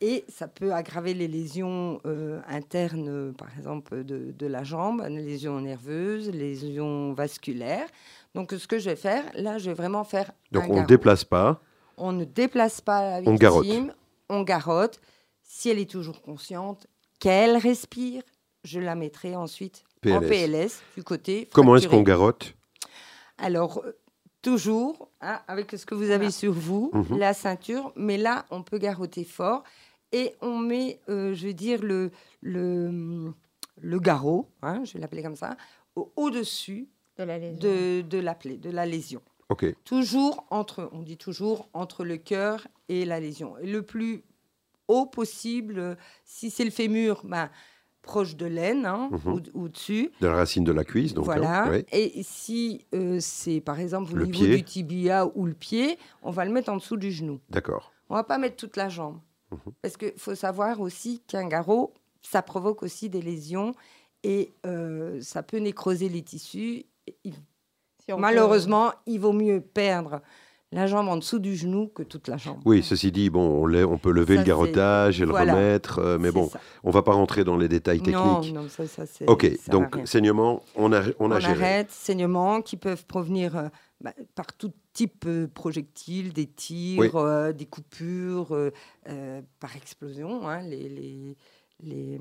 Et ça peut aggraver les lésions euh, internes, par exemple, de, de la jambe, les lésions nerveuses, les lésions vasculaires. Donc, ce que je vais faire, là, je vais vraiment faire Donc, un on ne déplace pas. On ne déplace pas la victime. On garotte. On garotte. Si elle est toujours consciente, qu'elle respire, je la mettrai ensuite en PLS. Du côté Comment est-ce qu'on garotte? Alors, euh, toujours, hein, avec ce que vous avez Voilà. sur vous, Mhm. la ceinture, mais là, on peut garrotter fort. Et on met, euh, je veux dire, le, le, le garrot, hein, je vais l'appeler comme ça, au- au-dessus De la lésion. de, de, la plaie, de la lésion. Ok. Toujours entre, on dit toujours, entre le cœur et la lésion. Et le plus haut possible, euh, si c'est le fémur, ben, proche de l'aine, hein, au- au-dessus. De la racine de la cuisse, donc. voilà. hein, ouais. Et si euh, c'est par exemple au Le niveau pied. du tibia ou le pied, on va le mettre en dessous du genou. D'accord. On va pas mettre toute la jambe. Mhm. Parce qu'il faut savoir aussi qu'un garrot, ça provoque aussi des lésions et euh, ça peut nécroser les tissus. Et il- Si on peut- Malheureusement, il vaut mieux perdre la jambe en dessous du genou que toute la jambe. Oui, ceci dit, bon, on, peut lever Ça, le garrotage et le voilà. remettre, euh, mais bon, ça. on va pas rentrer dans les détails Non, techniques. non, ça, ça c'est. ok, ça donc saignement, on a, on on, a géré. arrête, saignements qui peuvent provenir euh, bah, par tout type de projectiles, des tirs, Oui. euh, des coupures, euh, euh, par explosion, hein, les, les, les,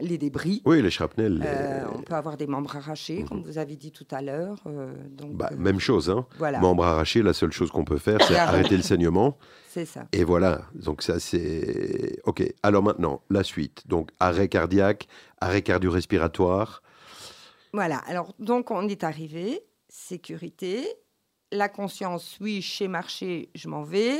les débris. Oui, les shrapnels. les- Euh, on peut avoir des membres arrachés, Mhm. comme vous avez dit tout à l'heure. euh, donc, bah, euh, même chose, hein. voilà, Membre arraché, la seule chose qu'on peut faire, c'est arrêter le saignement. c'est ça. Et voilà, donc ça c'est... Ok, alors maintenant, la suite. Donc arrêt cardiaque, arrêt cardio-respiratoire. Voilà, alors donc on est arrivé, sécurité, la conscience, oui, chez marché, je m'en vais.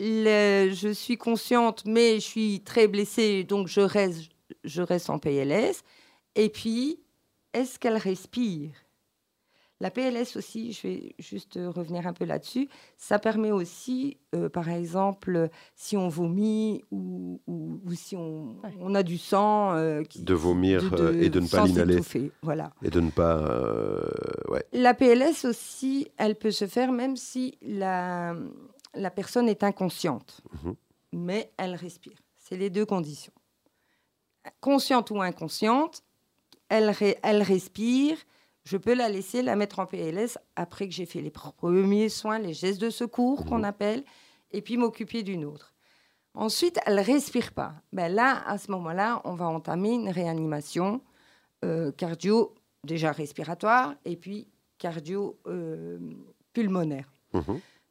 Je suis consciente, mais je suis très blessée, donc je reste, je reste en PLS. Et puis, est-ce qu'elle respire? La PLS aussi, je vais juste revenir un peu là-dessus, ça permet aussi, euh, par exemple, si on vomit ou, si on, a du sang... Euh, de vomir euh, et de ne pas l'inhaler. Voilà. Et de ne pas... ouais. La PLS aussi, elle peut se faire même si la, la personne est inconsciente, mhm. mais elle respire. C'est les deux conditions. Consciente ou inconsciente, elle, elle respire je peux la laisser, la mettre en PLS après que j'ai fait les premiers soins, les gestes de secours qu'on mhm. appelle, et puis m'occuper d'une autre. Ensuite, elle respire pas. Ben là, à ce moment-là, on va entamer une réanimation euh, cardio, déjà respiratoire, et puis cardio euh, pulmonaire.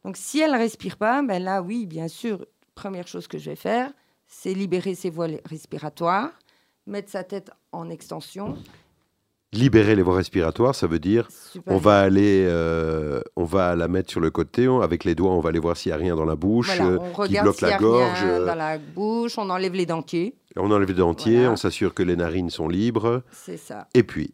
Donc, si elle respire pas, ben là, oui, bien sûr, première chose que je vais faire, c'est libérer ses voies respiratoires, mettre sa tête en extension Libérer les voies respiratoires, ça veut dire on va aller, euh, on va la mettre sur le côté, avec les doigts, on va aller voir s'il n'y a rien dans la bouche, euh, on qui bloque la gorge. Rien dans la bouche, on enlève les dentiers. On enlève les dentiers, on s'assure que les narines sont libres. C'est ça. Et puis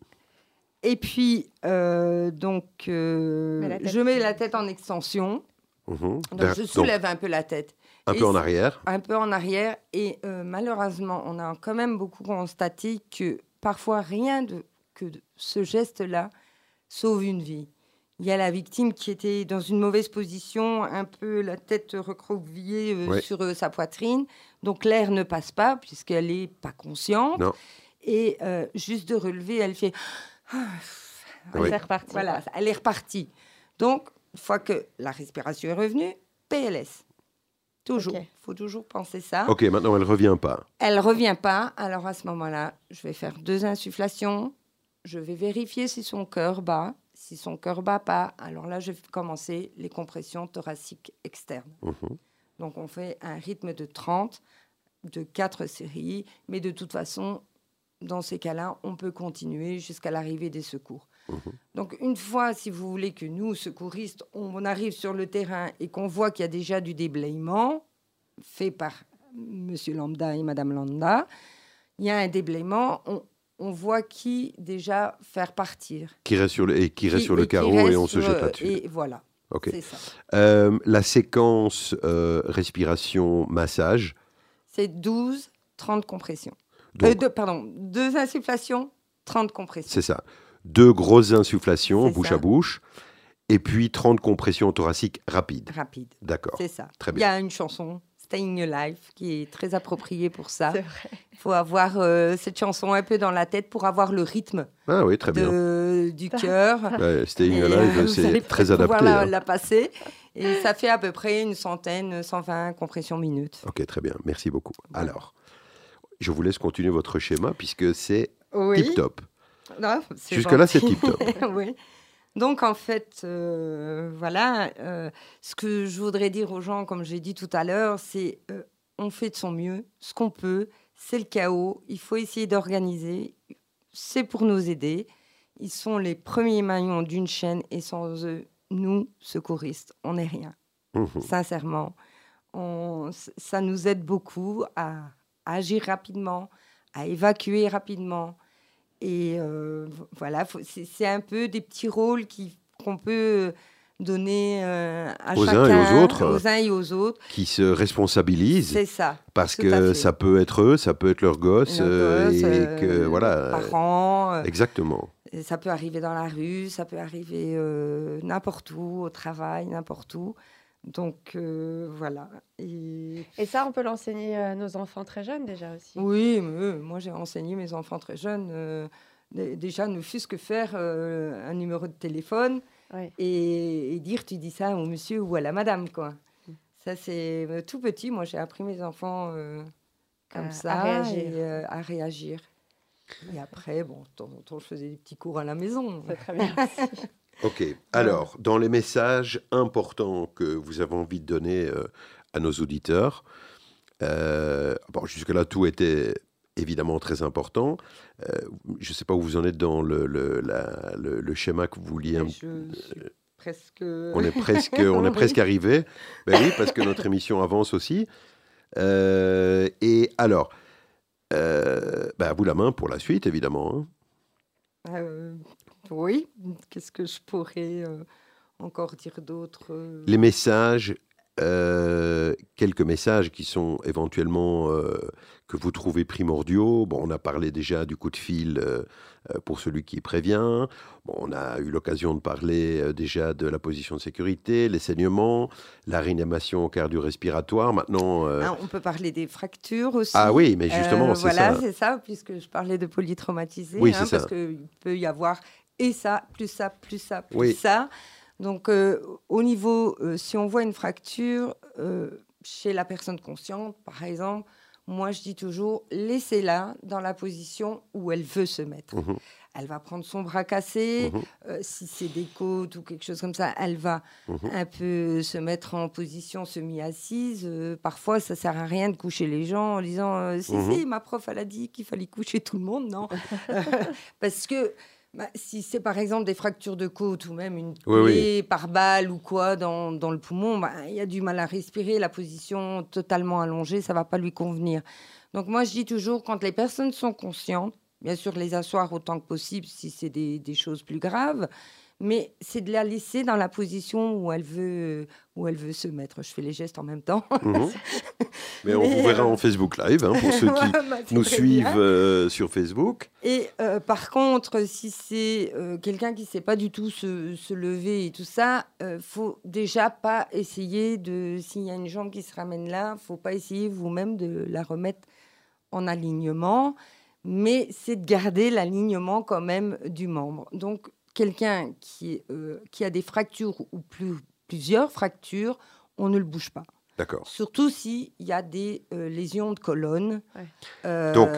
Et puis, euh, donc, je mets la tête en extension. Mhm. Donc, je soulève un peu la tête. Un peu en arrière. Un peu en arrière. Et malheureusement, on a quand même beaucoup constaté que parfois rien de que ce geste-là sauve une vie. Il y a la victime qui était dans une mauvaise position, un peu la tête recroquevillée euh, sur euh, sa poitrine. Donc l'air ne passe pas puisqu'elle n'est pas consciente. Et euh, juste de relever, elle fait... Ah, elle est repartie. Voilà, elle est repartie. Donc, une fois que la respiration est revenue, PLS. Toujours. Il faut toujours penser ça. Ok, maintenant elle ne revient pas. Elle ne revient pas. Alors à ce moment-là, je vais faire deux insufflations je vais vérifier si son cœur bat. Si son cœur bat pas, alors là, je vais commencer les compressions thoraciques externes. Mhm. Donc, on fait un rythme de 30, de 4 séries, mais de toute façon, dans ces cas-là, on peut continuer jusqu'à l'arrivée des secours. Mhm. Donc, une fois, si vous voulez que nous, secouristes, on arrive sur le terrain et qu'on voit qu'il y a déjà du déblayement fait par Monsieur Lambda et Madame Lambda, il y a un déblayement, on, on voit qui déjà faire partir. Qui reste sur le, et qui reste sur le carreau et on se jette là-dessus. Et voilà. Ok. Euh, la séquence euh, respiration-massage C'est 12, 30 compressions. Euh, deux, pardon, deux insufflations, 30 compressions. C'est ça. Deux grosses insufflations, bouche à bouche, et puis 30 compressions thoraciques rapides. Rapides. D'accord. C'est ça. Très bien. Il y a une chanson Staying Alive, qui est très approprié pour ça. C'est vrai. Il faut avoir euh, cette chanson un peu dans la tête pour avoir le rythme ah oui, très bien. du cœur. Staying Alive, euh, c'est très adapté. La, hein. la passer. Et ça fait à peu près une centaine, 120 compressions minutes. Ok, très bien. Merci beaucoup. Alors, je vous laisse continuer votre schéma puisque c'est tip-top. Jusque-là, c'est oui. Donc en fait, euh, voilà, euh, ce que je voudrais dire aux gens, comme j'ai dit tout à l'heure, c'est euh, on fait de son mieux, ce qu'on peut, c'est le chaos, il faut essayer d'organiser, c'est pour nous aider. Ils sont les premiers maillons d'une chaîne et sans eux, nous, secouristes, on n'est rien. Mmh Sincèrement, ça nous aide beaucoup à agir rapidement, à évacuer rapidement, et euh, voilà, c'est un peu des petits rôles qu'on peut donner euh, à aux chacun, uns et aux autres, aux uns et aux autres, qui se responsabilisent. C'est ça. Parce que ça peut être eux, ça peut être leurs gosses, euh, et que voilà. Parents. Exactement. ça peut arriver dans la rue, ça peut arriver n'importe où, au travail, n'importe où. Donc voilà. Et... ça, on peut l'enseigner à nos enfants très jeunes déjà aussi. Oui, moi j'ai enseigné mes enfants très jeunes. déjà, ne fût-ce que faire un numéro de téléphone et, dire tu dis ça au monsieur ou à la madame. quoi. Mm. Ça, c'est tout petit. Moi, j'ai appris mes enfants comme ça à réagir. Et, à réagir. Et après, bon, de temps en temps, je faisais des petits cours à la maison. C'est très bien. Ok. Alors, dans les messages importants que vous avez envie de donner euh, à nos auditeurs, euh, bon, jusque-là, tout était évidemment très important. Euh, je ne sais pas où vous en êtes dans le, le, le, schéma que vous vouliez. presque. On est presque, on est presque arrivé. Ben oui, parce que notre émission avance aussi. Euh, et alors, euh, ben à vous la main pour la suite, évidemment. Hein. Euh, oui. Qu'est-ce que je pourrais encore dire d'autre Les messages euh, quelques messages qui sont éventuellement euh, que vous trouvez primordiaux. Bon, on a parlé déjà du coup de fil euh, pour celui qui prévient. Bon, on a eu l'occasion de parler déjà de la position de sécurité, les saignements, la réanimation cardio-respiratoire. Maintenant, ah, on peut parler des fractures aussi. Ah oui, mais justement, c'est voilà, c'est ça, puisque je parlais de polytraumatisé. Oui, hein, parce qu'il peut y avoir et ça, plus ça, plus ça, plus ça. Donc, euh, au niveau, euh, si on voit une fracture euh, chez la personne consciente, par exemple, moi, je dis toujours, laissez-la dans la position où elle veut se mettre. Mhm. Elle va prendre son bras cassé. Mhm. si c'est des côtes ou quelque chose comme ça, elle va mhm. un peu se mettre en position semi-assise. parfois, ça sert à rien de coucher les gens en disant Si, si, ma prof, elle a dit qu'il fallait coucher tout le monde. Non. Parce que bah, si c'est par exemple des fractures de côte ou même une plaie par balle ou quoi dans, dans le poumon, bah, il y a du mal à respirer, la position totalement allongée, ça va pas lui convenir. Donc moi je dis toujours, quand les personnes sont conscientes, bien sûr les asseoir autant que possible si c'est des, des choses plus graves, mais c'est de la laisser dans la position où elle veut, où elle veut se mettre. Je fais les gestes en même temps. Mhm. mais, on vous verra en Facebook Live, hein, pour ceux qui bah, nous suivent euh, sur Facebook. Et euh, par contre, si c'est euh, quelqu'un qui ne sait pas du tout se, se lever et tout ça, il faut déjà pas essayer de, s'il y a une jambe qui se ramène là, faut pas essayer vous-même de la remettre en alignement mais c'est de garder l'alignement quand même du membre. Donc, quelqu'un qui, euh, qui a des fractures ou plus, plusieurs fractures, on ne le bouge pas. D'accord. Surtout s'il y a des euh, lésions de colonne. Euh, Donc,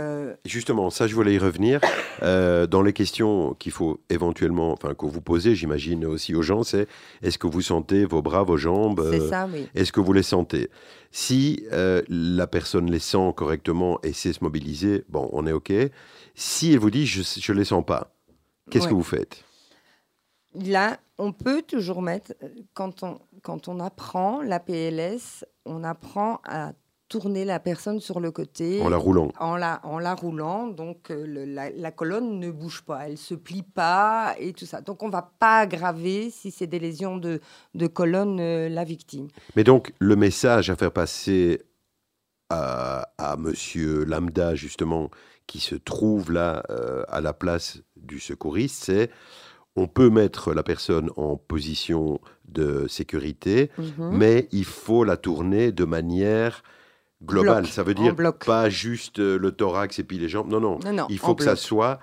justement, ça, je voulais y revenir. dans les questions qu'il faut éventuellement, enfin, que vous posez, j'imagine aussi aux gens, c'est est-ce que vous sentez vos bras, vos jambes C'est ça, oui. Est-ce que vous les sentez? Si la personne les sent correctement et sait se mobiliser, bon, on est OK. Si elle vous dit je ne les sens pas, qu'est-ce que vous faites? Là, on peut toujours mettre, euh, quand on, quand on apprend la PLS, on apprend à tourner la personne sur le côté. En la roulant. En la, en la roulant. Donc, euh, la, colonne ne bouge pas, elle se plie pas et tout ça. Donc, on va pas aggraver, si c'est des lésions de, de colonne, euh, la victime. Mais donc, le message à faire passer à, à monsieur Lambda, justement, qui se trouve là à la place du secouriste, c'est on peut mettre la personne en position de sécurité, mhm. mais il faut la tourner de manière globale. ça veut dire pas juste euh, le thorax et puis les jambes. Non, non. il faut que ça soit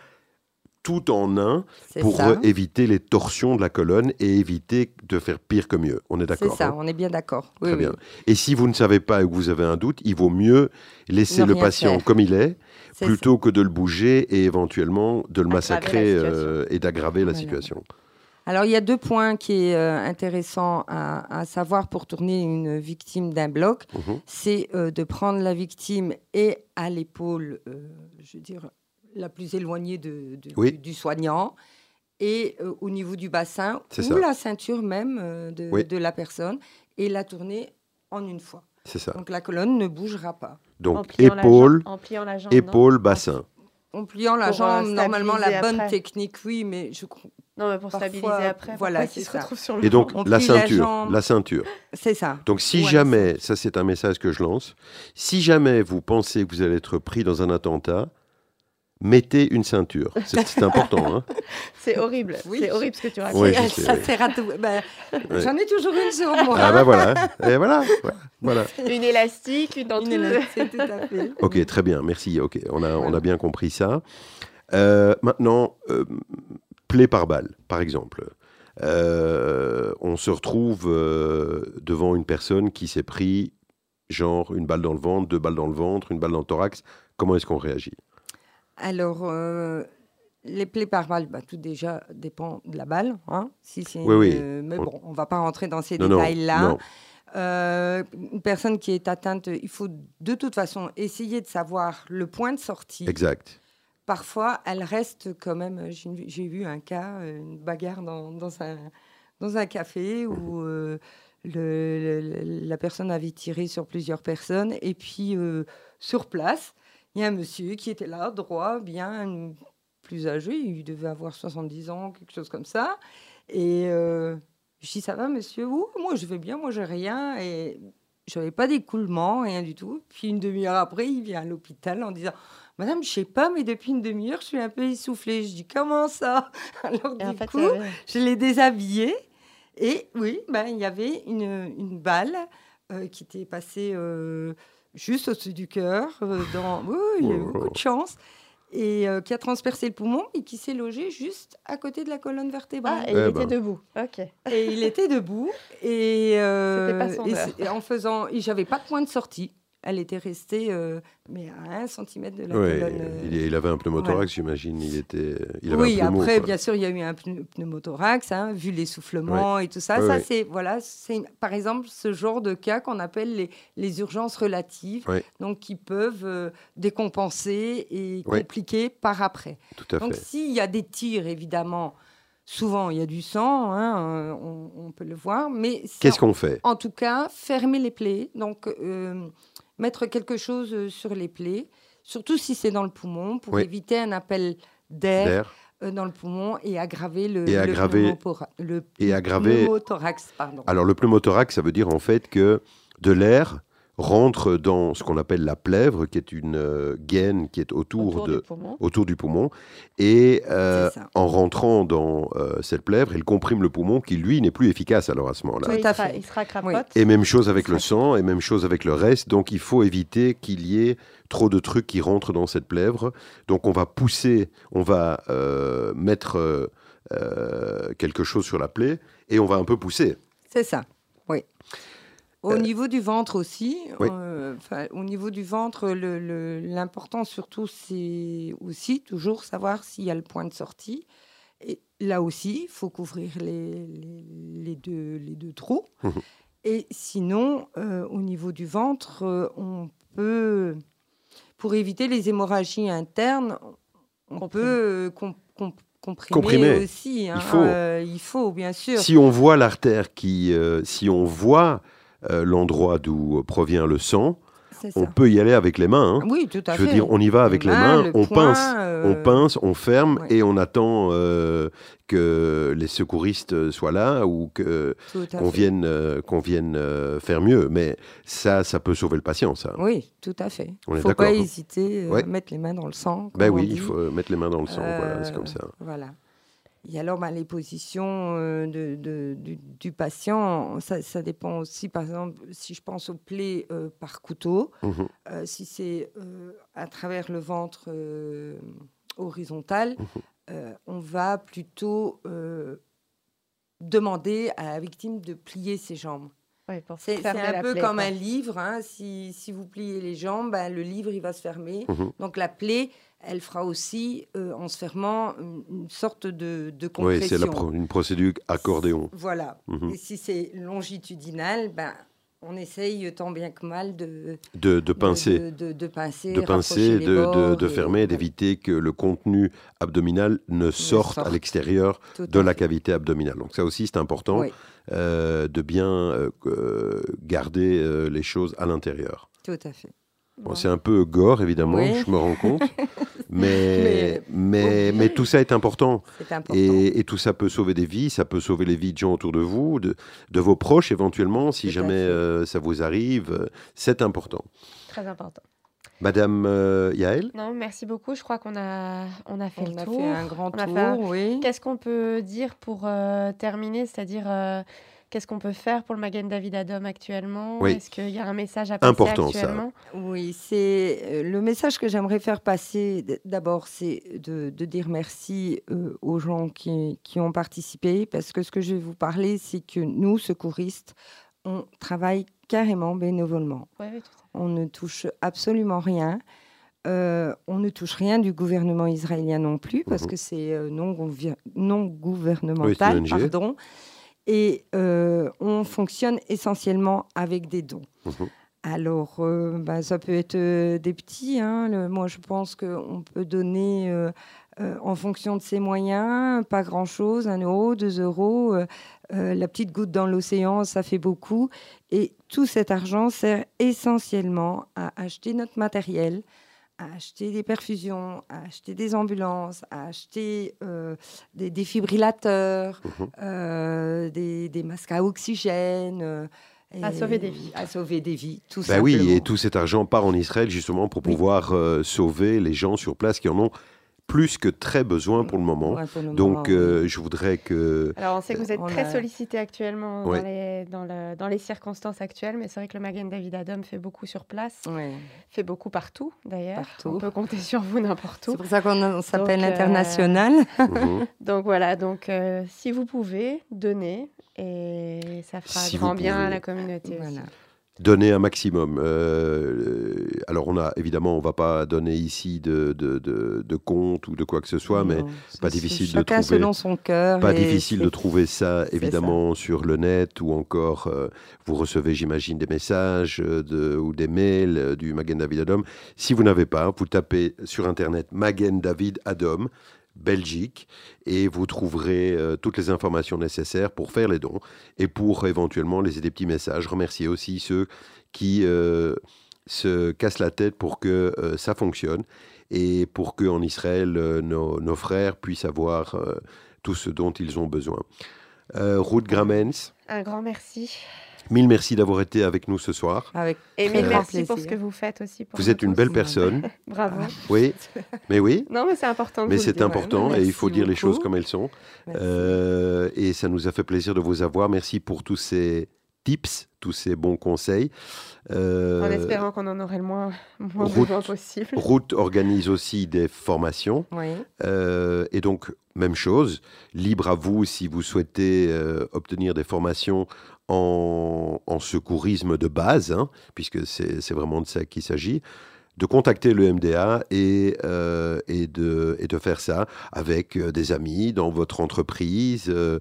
tout en un pour éviter les torsions de la colonne et éviter de faire pire que mieux. On est d'accord C'est ça, hein on est bien d'accord. Très bien. Et si vous ne savez pas et que vous avez un doute, il vaut mieux laisser le patient comme il est plutôt que de le bouger et éventuellement de le massacrer euh, et d'aggraver la situation. Alors, il y a deux points qui sont euh, intéressants à, savoir pour tourner une victime d'un bloc. Mhm. C'est euh, de prendre la victime et à l'épaule, je veux dire, la plus éloignée de, du, soignant, et au niveau du bassin, ou la ceinture même de, de, la personne, et la tourner en une fois. C'est ça. Donc, la colonne ne bougera pas. Donc épaule, épaule, bassin. En pliant la jambe, normalement la bonne technique, oui, mais je non, mais pour stabiliser après, voilà, c'est ça. Sur le Et donc la ceinture, la, ceinture. C'est ça. Donc si jamais, ça c'est un message que je lance, si jamais vous pensez que vous allez être pris dans un attentat, mettez une ceinture. C'est important. Hein. C'est horrible. C'est horrible ce que tu racontes. ça sert à tout. Ben, j'en ai toujours une sur moi. Ah ben voilà. Et voilà. voilà. Une élastique, une dentelle. tout à fait. Ok, très bien. Merci. Ok, on a, on a bien compris ça. Euh, maintenant, euh, plaie par balle, par exemple. Euh, on se retrouve devant une personne qui s'est pris genre une balle dans le ventre, deux balles dans le ventre, une balle dans le thorax. Comment est-ce qu'on réagit? Alors, euh, les plaies par balle, bah, tout déjà dépend de la balle. Hein, si oui, oui. mais bon, on ne va pas rentrer dans ces détails-là. Euh, une personne qui est atteinte, il faut de toute façon essayer de savoir le point de sortie. Exact. Parfois, elle reste quand même. J'ai vu un cas, une bagarre dans, dans, un, dans un café où mhm. le, la personne avait tiré sur plusieurs personnes. Et puis, sur place, il y a un monsieur qui était là, droit, bien, plus âgé, il devait avoir 70 ans, quelque chose comme ça. Et je dis, ça va, monsieur? Moi, je vais bien, moi, j'ai rien. Et je n'avais pas d'écoulement, rien du tout. Puis une demi-heure après, il vient à l'hôpital en disant Madame, je sais pas, mais depuis une demi-heure, je suis un peu essoufflée. Je dis Comment ça? Alors, du coup, je l'ai déshabillé. Et oui, ben, il y avait une, une balle euh, qui était passée euh, juste au-dessus du cœur. Euh, dans... Oui, il y a eu beaucoup de chance et euh, qui a transpercé le poumon et qui s'est logé juste à côté de la colonne vertébrale. Ah, et il eh était ben. debout. Ok. Et il était debout et, euh, pas et en faisant, j'avais pas de point de sortie elle était restée euh, mais à un centimètre de la colonne. Il, il, avait un pneumothorax, j'imagine. Il était, il avait oui, après, bien sûr, il y a eu un pneumothorax, hein, vu l'essoufflement et tout ça. ça, c'est voilà, c'est par exemple ce genre de cas qu'on appelle les, les, urgences relatives, donc qui peuvent euh, décompenser et compliquer par après. Tout à donc, s'il y a des tirs, évidemment. Souvent, il y a du sang, hein, euh, on, peut le voir, mais qu'est-ce qu'on fait? En tout cas, fermer les plaies. Donc, mettre quelque chose euh, sur les plaies, surtout si c'est dans le poumon, pour éviter un appel d'air euh, dans le poumon et aggraver le, et aggraver, le, et aggraver, pneumothorax. Pardon. Alors le pneumothorax, ça veut dire en fait que de l'air rentre dans ce qu'on appelle la plèvre, qui est une euh, gaine qui est autour, de, du autour du poumon. Et euh, en rentrant dans euh, cette plèvre, elle comprime le poumon qui, lui, n'est plus efficace alors à ce moment-là. Oui, il, sera, crapote. Et même chose avec le sang, et même chose avec le reste. Donc il faut éviter qu'il y ait trop de trucs qui rentrent dans cette plèvre. Donc on va pousser, on va mettre quelque chose sur la plaie, et on va un peu pousser. C'est ça. Au euh, niveau du ventre aussi, euh, au niveau du ventre, l'important surtout, c'est aussi toujours savoir s'il y a le point de sortie. Et là aussi, il faut couvrir les, les, deux, les deux trous. Mmh Et sinon, euh, au niveau du ventre, on peut, pour éviter les hémorragies internes, on peut comprimer, aussi. Hein. il, faut. il faut, bien sûr. Si on voit l'artère qui, si on voit euh, l'endroit d'où provient le sang, on peut y aller avec les mains. Hein. Oui, tout à Je veux dire, on y va avec les, mains, on pince, on euh, pince, on ferme et on attend euh, que les secouristes soient là ou que qu'on vienne, qu'on vienne faire mieux. Mais ça, ça peut sauver le patient, ça. Oui, tout à fait. Il ne faut pas hésiter à mettre les mains dans le sang. Ben oui, il faut mettre les mains dans le sang. voilà, c'est comme ça. Voilà. Et alors, bah, les positions euh, de, du, patient, ça, dépend aussi, par exemple, si je pense aux plaies euh, par couteau, mhm. euh, si c'est à travers le ventre horizontal, mhm. on va plutôt demander à la victime de plier ses jambes. c'est un peu comme un livre. Hein. Si, si, vous pliez les jambes, bah, le livre il va se fermer. Mhm. Donc la plaie, elle fera aussi, euh, en se fermant, une, sorte de, de compression. Oui, c'est une procédure accordéon. Voilà. Mhm. Et si c'est longitudinal, ben, on essaye tant bien que mal de, de, de pincer, de, de, pincer, de, pincer, de, fermer, d'éviter que le contenu abdominal ne sorte à l'extérieur de la cavité abdominale. Donc ça aussi, c'est important euh, de bien euh, garder les choses à l'intérieur. Tout à fait c'est un peu gore, évidemment, je me rends compte. mais, mais, mais, tout ça est important. Et, tout ça peut sauver des vies, ça peut sauver les vies de gens autour de vous, de, de vos proches éventuellement, si jamais euh, ça vous arrive. C'est important. Très important. Madame euh, Yael Non, merci beaucoup. Je crois qu'on a, on a fait on le a tour. Fait un grand tour, oui. Qu'est-ce qu'on peut dire pour euh, terminer? C'est-à-dire Qu'est-ce qu'on peut faire pour le Magen David Adom actuellement? Est-ce qu'il y a un message à passer Important, actuellement? Ça. Oui, c'est euh, le message que j'aimerais faire passer. D'abord, c'est de, dire merci euh, aux gens qui, qui, ont participé, parce que ce que je vais vous parler, c'est que nous, secouristes, on travaille carrément bénévolement. on ne touche absolument rien. Euh, on ne touche rien du gouvernement israélien non plus, parce mhm. que c'est non, non, gouvernemental, pardon et euh, on fonctionne essentiellement avec des dons. Mhm. Alors, bah, ça peut être des petits. Hein. moi, je pense qu'on peut donner en fonction de ses moyens, pas grand-chose, un euro, deux euros. la petite goutte dans l'océan, ça fait beaucoup. Et tout cet argent sert essentiellement à acheter notre matériel, à acheter des perfusions, à acheter des ambulances, à acheter euh, des défibrillateurs, mhm. euh, des, masques à oxygène. Euh, à sauver des vies. À sauver des vies, tout ben Oui, et tout cet argent part en Israël justement pour pouvoir sauver les gens sur place qui en ont plus que très besoin pour le moment. Donc, euh, je voudrais que... Alors, on sait que vous êtes très sollicité actuellement dans, les, dans, les, circonstances actuelles, mais c'est vrai que le Magen David Adam fait beaucoup sur place, fait beaucoup partout d'ailleurs. On peut compter sur vous n'importe où. C'est pour ça qu'on s'appelle euh, international. Mhm. donc voilà, donc euh, si vous pouvez, donnez et ça fera grand bien à la communauté aussi donner un maximum. Euh, alors, on a évidemment, on va pas donner ici de, de, de, compte ou de quoi que ce soit, mais pas difficile de trouver. selon son cœur. Pas difficile de trouver ça, évidemment, sur le net ou encore euh, vous recevez, j'imagine, des messages euh, de, ou des mails du Magen David Adom. Si vous n'avez pas, vous tapez sur internet Magen David Adom Belgique et vous trouverez euh, toutes les informations nécessaires pour faire les dons et pour éventuellement laisser des petits messages. Remercier aussi ceux qui euh, se cassent la tête pour que euh, ça fonctionne et pour que en Israël nos, nos, frères puissent avoir tout ce dont ils ont besoin. Ruth Gramens. Un grand merci. Mille merci d'avoir été avec nous ce soir. Avec et mille merci pour ce que vous faites aussi. vous êtes une belle personne. Bravo. Oui, mais oui. Non, mais c'est important. mais c'est important et il faut dire les choses comme elles sont. Euh, et ça nous a fait plaisir de vous avoir. Merci pour tous ces tips, tous ces bons conseils. Euh, en espérant qu'on en aurait le moins, moins besoin possible. Route organise aussi des formations. Oui. Euh, et donc, même chose, libre à vous si vous souhaitez obtenir des formations en, secourisme de base, hein, puisque c'est vraiment de ça qu'il s'agit, de contacter le MDA et, euh, et, de, et de faire ça avec euh, des amis dans votre entreprise, euh,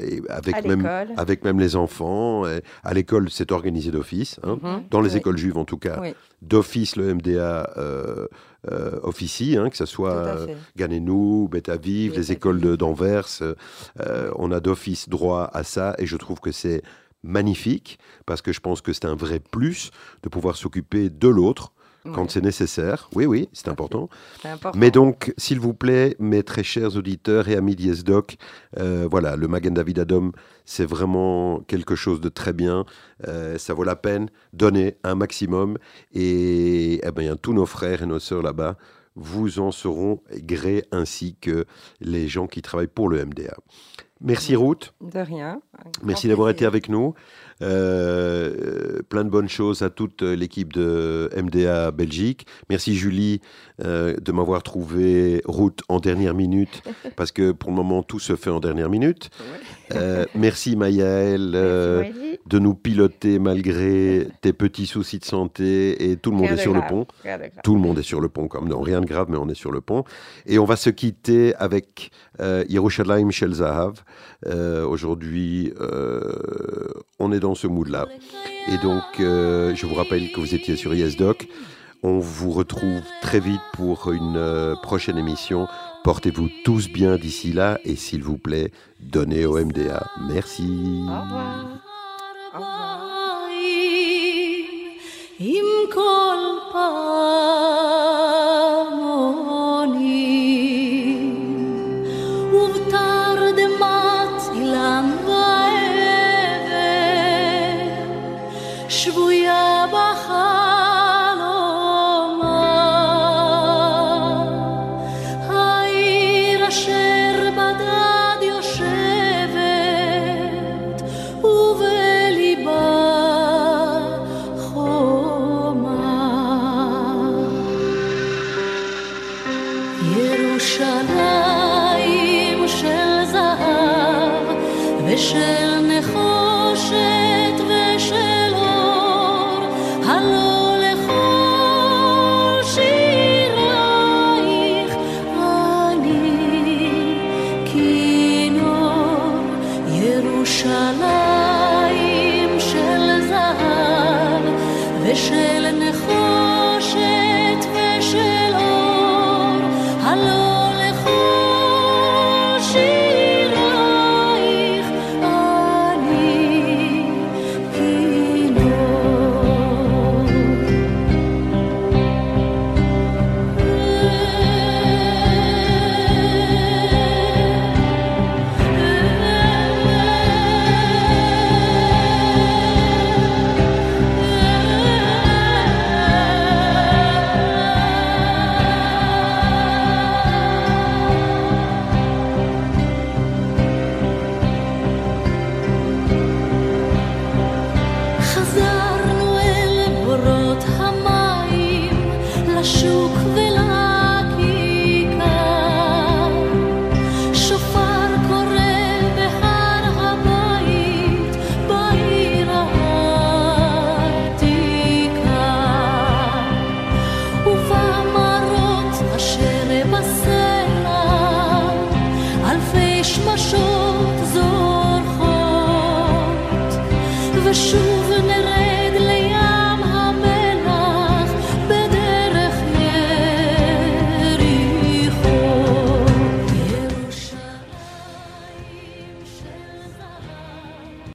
et avec, même, avec même les enfants. à l'école, c'est organisé d'office, hein, mhm. dans les écoles juives en tout cas. D'office, le MDA officie, hein, que ce soit Ganenou, Betaviv, les écoles d'Anvers. on a d'office droit à ça et je trouve que c'est magnifique parce que je pense que c'est un vrai plus de pouvoir s'occuper de l'autre quand c'est nécessaire. Oui, oui, c'est important. Mais donc, s'il vous plaît, mes très chers auditeurs et amis d'ISDOC, euh, voilà, le Magen David Adom, c'est vraiment quelque chose de très bien. Euh, ça vaut la peine. Donnez un maximum. Et eh bien, tous nos frères et nos sœurs là-bas vous en seront gré, ainsi que les gens qui travaillent pour le MDA. Merci Ruth. De rien. Merci d'avoir été avec nous. Euh, plein de bonnes choses à toute l'équipe de MDA Belgique. Merci Julie euh, de m'avoir trouvé route en dernière minute, parce que pour le moment tout se fait en dernière minute. Euh, merci Mayaël de nous piloter malgré tes petits soucis de santé et tout le monde est sur le pont. Tout le monde est sur le pont, comme non, rien de grave, mais on est sur le pont. Et on va se quitter avec Yerushalayim Shel Zahav. Aujourd'hui, on est dans ce mood-là. Et donc, euh, je vous rappelle que vous étiez sur YesDoc. On vous retrouve très vite pour une euh, prochaine émission. Portez-vous tous bien d'ici là et s'il vous plaît, donnez au MDA. Merci.